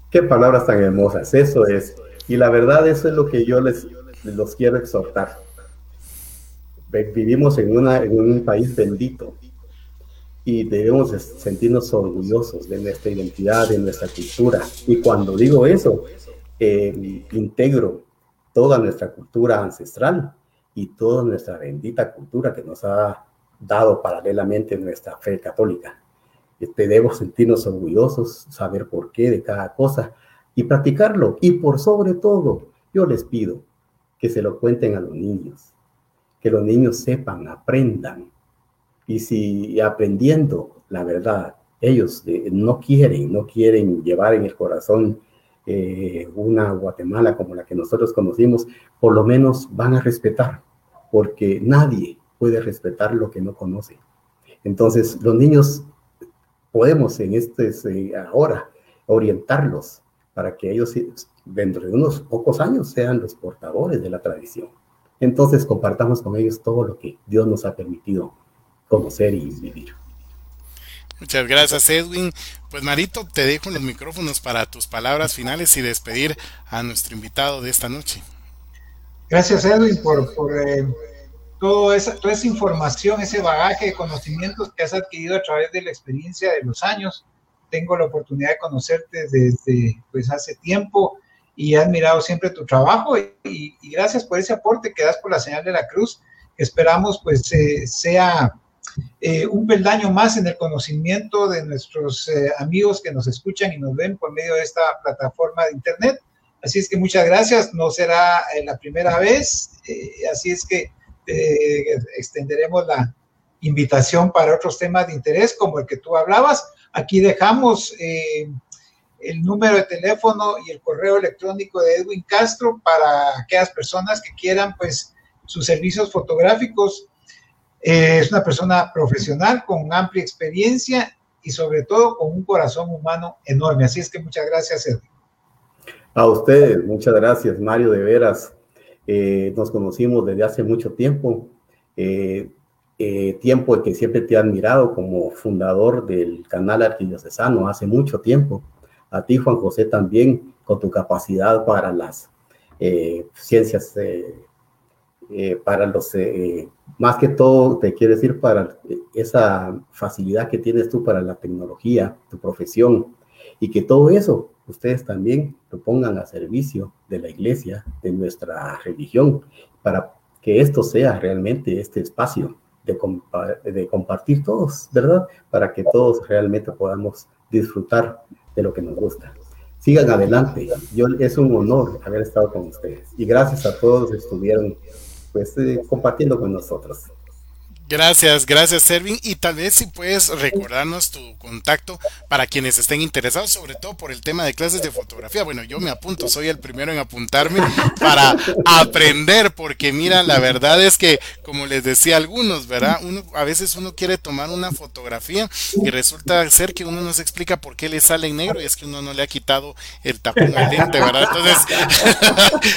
Qué palabras tan hermosas. Eso es. Y la verdad, eso es lo que yo les los quiero exhortar. Vivimos en, una, en un país bendito y debemos sentirnos orgullosos de nuestra identidad, de nuestra cultura. Y cuando digo eso, eh, integro toda nuestra cultura ancestral y toda nuestra bendita cultura que nos ha dado paralelamente nuestra fe católica. Debemos sentirnos orgullosos, saber por qué de cada cosa y practicarlo. Y por sobre todo, yo les pido que se lo cuenten a los niños, que los niños sepan, aprendan. Y si aprendiendo la verdad, ellos no quieren, no quieren llevar en el corazón eh, una Guatemala como la que nosotros conocimos, por lo menos van a respetar, porque nadie puede respetar lo que no conoce. Entonces, los niños podemos en este eh, ahora orientarlos para que ellos dentro de unos pocos años sean los portadores de la tradición. Entonces compartamos con ellos todo lo que Dios nos ha permitido conocer y vivir. Muchas gracias Edwin. Pues Marito, te dejo los micrófonos para tus palabras finales y despedir a nuestro invitado de esta noche. Gracias Edwin por, por eh, toda, esa, toda esa información, ese bagaje de conocimientos que has adquirido a través de la experiencia de los años. Tengo la oportunidad de conocerte desde pues, hace tiempo y he admirado siempre tu trabajo y, gracias por ese aporte que das por la señal de la cruz. Esperamos pues eh, sea eh, un peldaño más en el conocimiento de nuestros eh, amigos que nos escuchan y nos ven por medio de esta plataforma de Internet. Así es que muchas gracias, no será eh, la primera vez, así es que extenderemos la invitación para otros temas de interés como el que tú hablabas. Aquí dejamos el número de teléfono y el correo electrónico de Edwin Castro para aquellas personas que quieran pues sus servicios fotográficos eh, es una persona profesional con amplia experiencia y sobre todo con un corazón humano enorme. Así es que muchas gracias, Edwin. A ustedes, muchas gracias, Mario, de veras. Eh, nos conocimos desde hace mucho tiempo, eh, tiempo en que siempre te he admirado como fundador del canal arquidiocesano, hace mucho tiempo. A ti, Juan José, también, con tu capacidad para las ciencias eh, para los, eh, más que todo, te quiero decir, para esa facilidad que tienes tú para la tecnología, tu profesión, y que todo eso ustedes también lo pongan a servicio de la iglesia, de nuestra religión, para que esto sea realmente este espacio de, de compartir todos, ¿verdad? Para que todos realmente podamos disfrutar de lo que nos gusta sigan adelante. Yo, es un honor haber estado con ustedes. Y gracias a todos que estuvieron pues eh, compartiendo con nosotros. Gracias, gracias Servin. Y tal vez si puedes recordarnos tu contacto para quienes estén interesados, sobre todo por el tema de clases de fotografía. Bueno, yo me apunto, soy el primero en apuntarme para aprender, porque mira, la verdad es que, como les decía algunos, ¿verdad? Uno, a veces uno quiere tomar una fotografía y resulta ser que uno no se explica por qué le sale en negro y es que uno no le ha quitado el tapón al lente, ¿verdad? Entonces,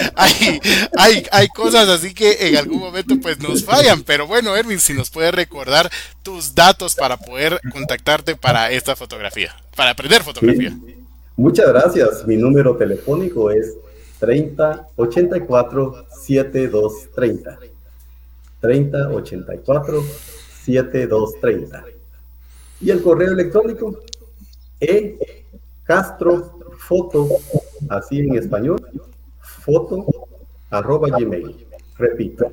hay, hay, hay cosas así que en algún momento pues nos fallan, pero bueno, Erwin, si nos puedes recordar tus datos para poder contactarte para esta fotografía, para aprender fotografía. Muchas gracias. Mi número telefónico es 30 84 7230. 30 84 7230. Y el correo electrónico e castro foto así en español, foto arroba gmail. Repito,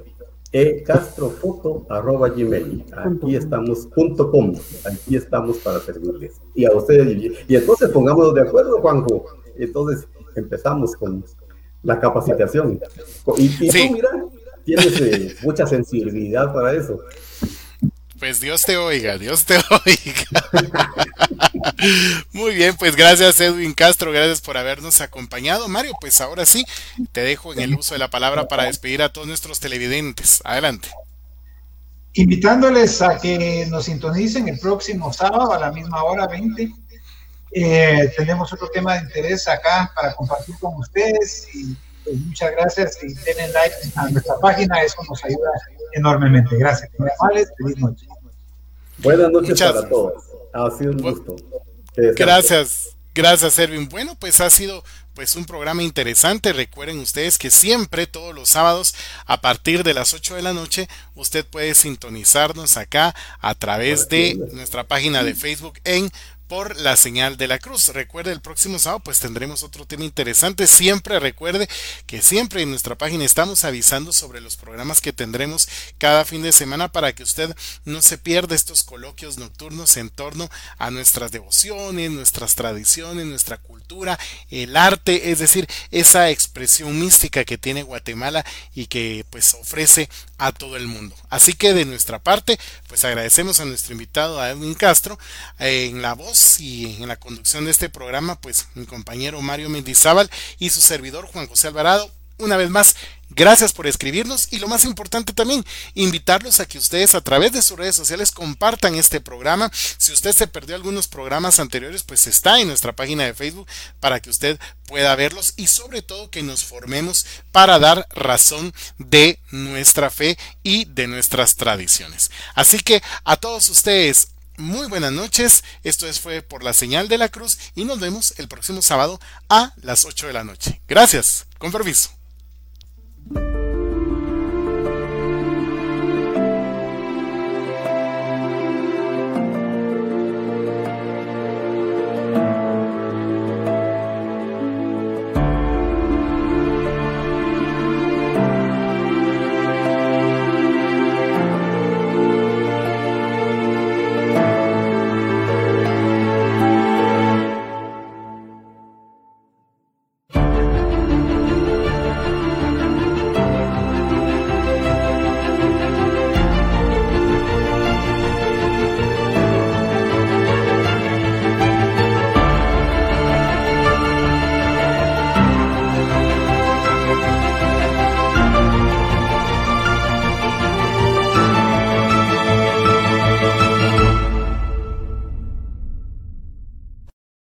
ecastrofoto arroba gmail. Aquí estamos, punto com. Aquí estamos para servirles. Y a ustedes, y entonces pongámonos de acuerdo, Juanjo. Entonces empezamos con la capacitación. Y, tú, mira, tienes eh, mucha sensibilidad para eso. Pues Dios te oiga, Dios te oiga. Muy bien, pues gracias Edwin Castro, gracias por habernos acompañado. Mario, pues ahora sí, te dejo en el uso de la palabra para despedir a todos nuestros televidentes. Adelante. Invitándoles a que nos sintonicen el próximo sábado a la misma hora 20. Eh, tenemos otro tema de interés acá para compartir con ustedes y pues, muchas gracias y denle like a nuestra página, eso nos ayuda enormemente. Gracias. Feliz noche. Buenas noches para todos. Ha sido un gusto. Gracias. Gracias, Erwin. Bueno, pues ha sido pues un programa interesante. Recuerden ustedes que siempre, todos los sábados, a partir de las 8 de la noche, usted puede sintonizarnos acá a través de nuestra página de Facebook en por la señal de la cruz. Recuerde, el próximo sábado pues tendremos otro tema interesante. Siempre recuerde que siempre en nuestra página estamos avisando sobre los programas que tendremos cada fin de semana para que usted no se pierda estos coloquios nocturnos en torno a nuestras devociones, nuestras tradiciones, nuestra cultura, el arte, es decir, esa expresión mística que tiene Guatemala y que pues ofrece a todo el mundo. Así que de nuestra parte, pues agradecemos a nuestro invitado a Edwin Castro en la voz y en la conducción de este programa, pues mi compañero Mario Mendizábal y su servidor Juan José Alvarado. Una vez más, gracias por escribirnos y lo más importante también, invitarlos a que ustedes a través de sus redes sociales compartan este programa. Si usted se perdió algunos programas anteriores, pues está en nuestra página de Facebook para que usted pueda verlos y sobre todo que nos formemos para dar razón de nuestra fe y de nuestras tradiciones. Así que a todos ustedes, muy buenas noches. Esto es fue por la señal de la cruz y nos vemos el próximo sábado a las 8 de la noche. Gracias. Con permiso.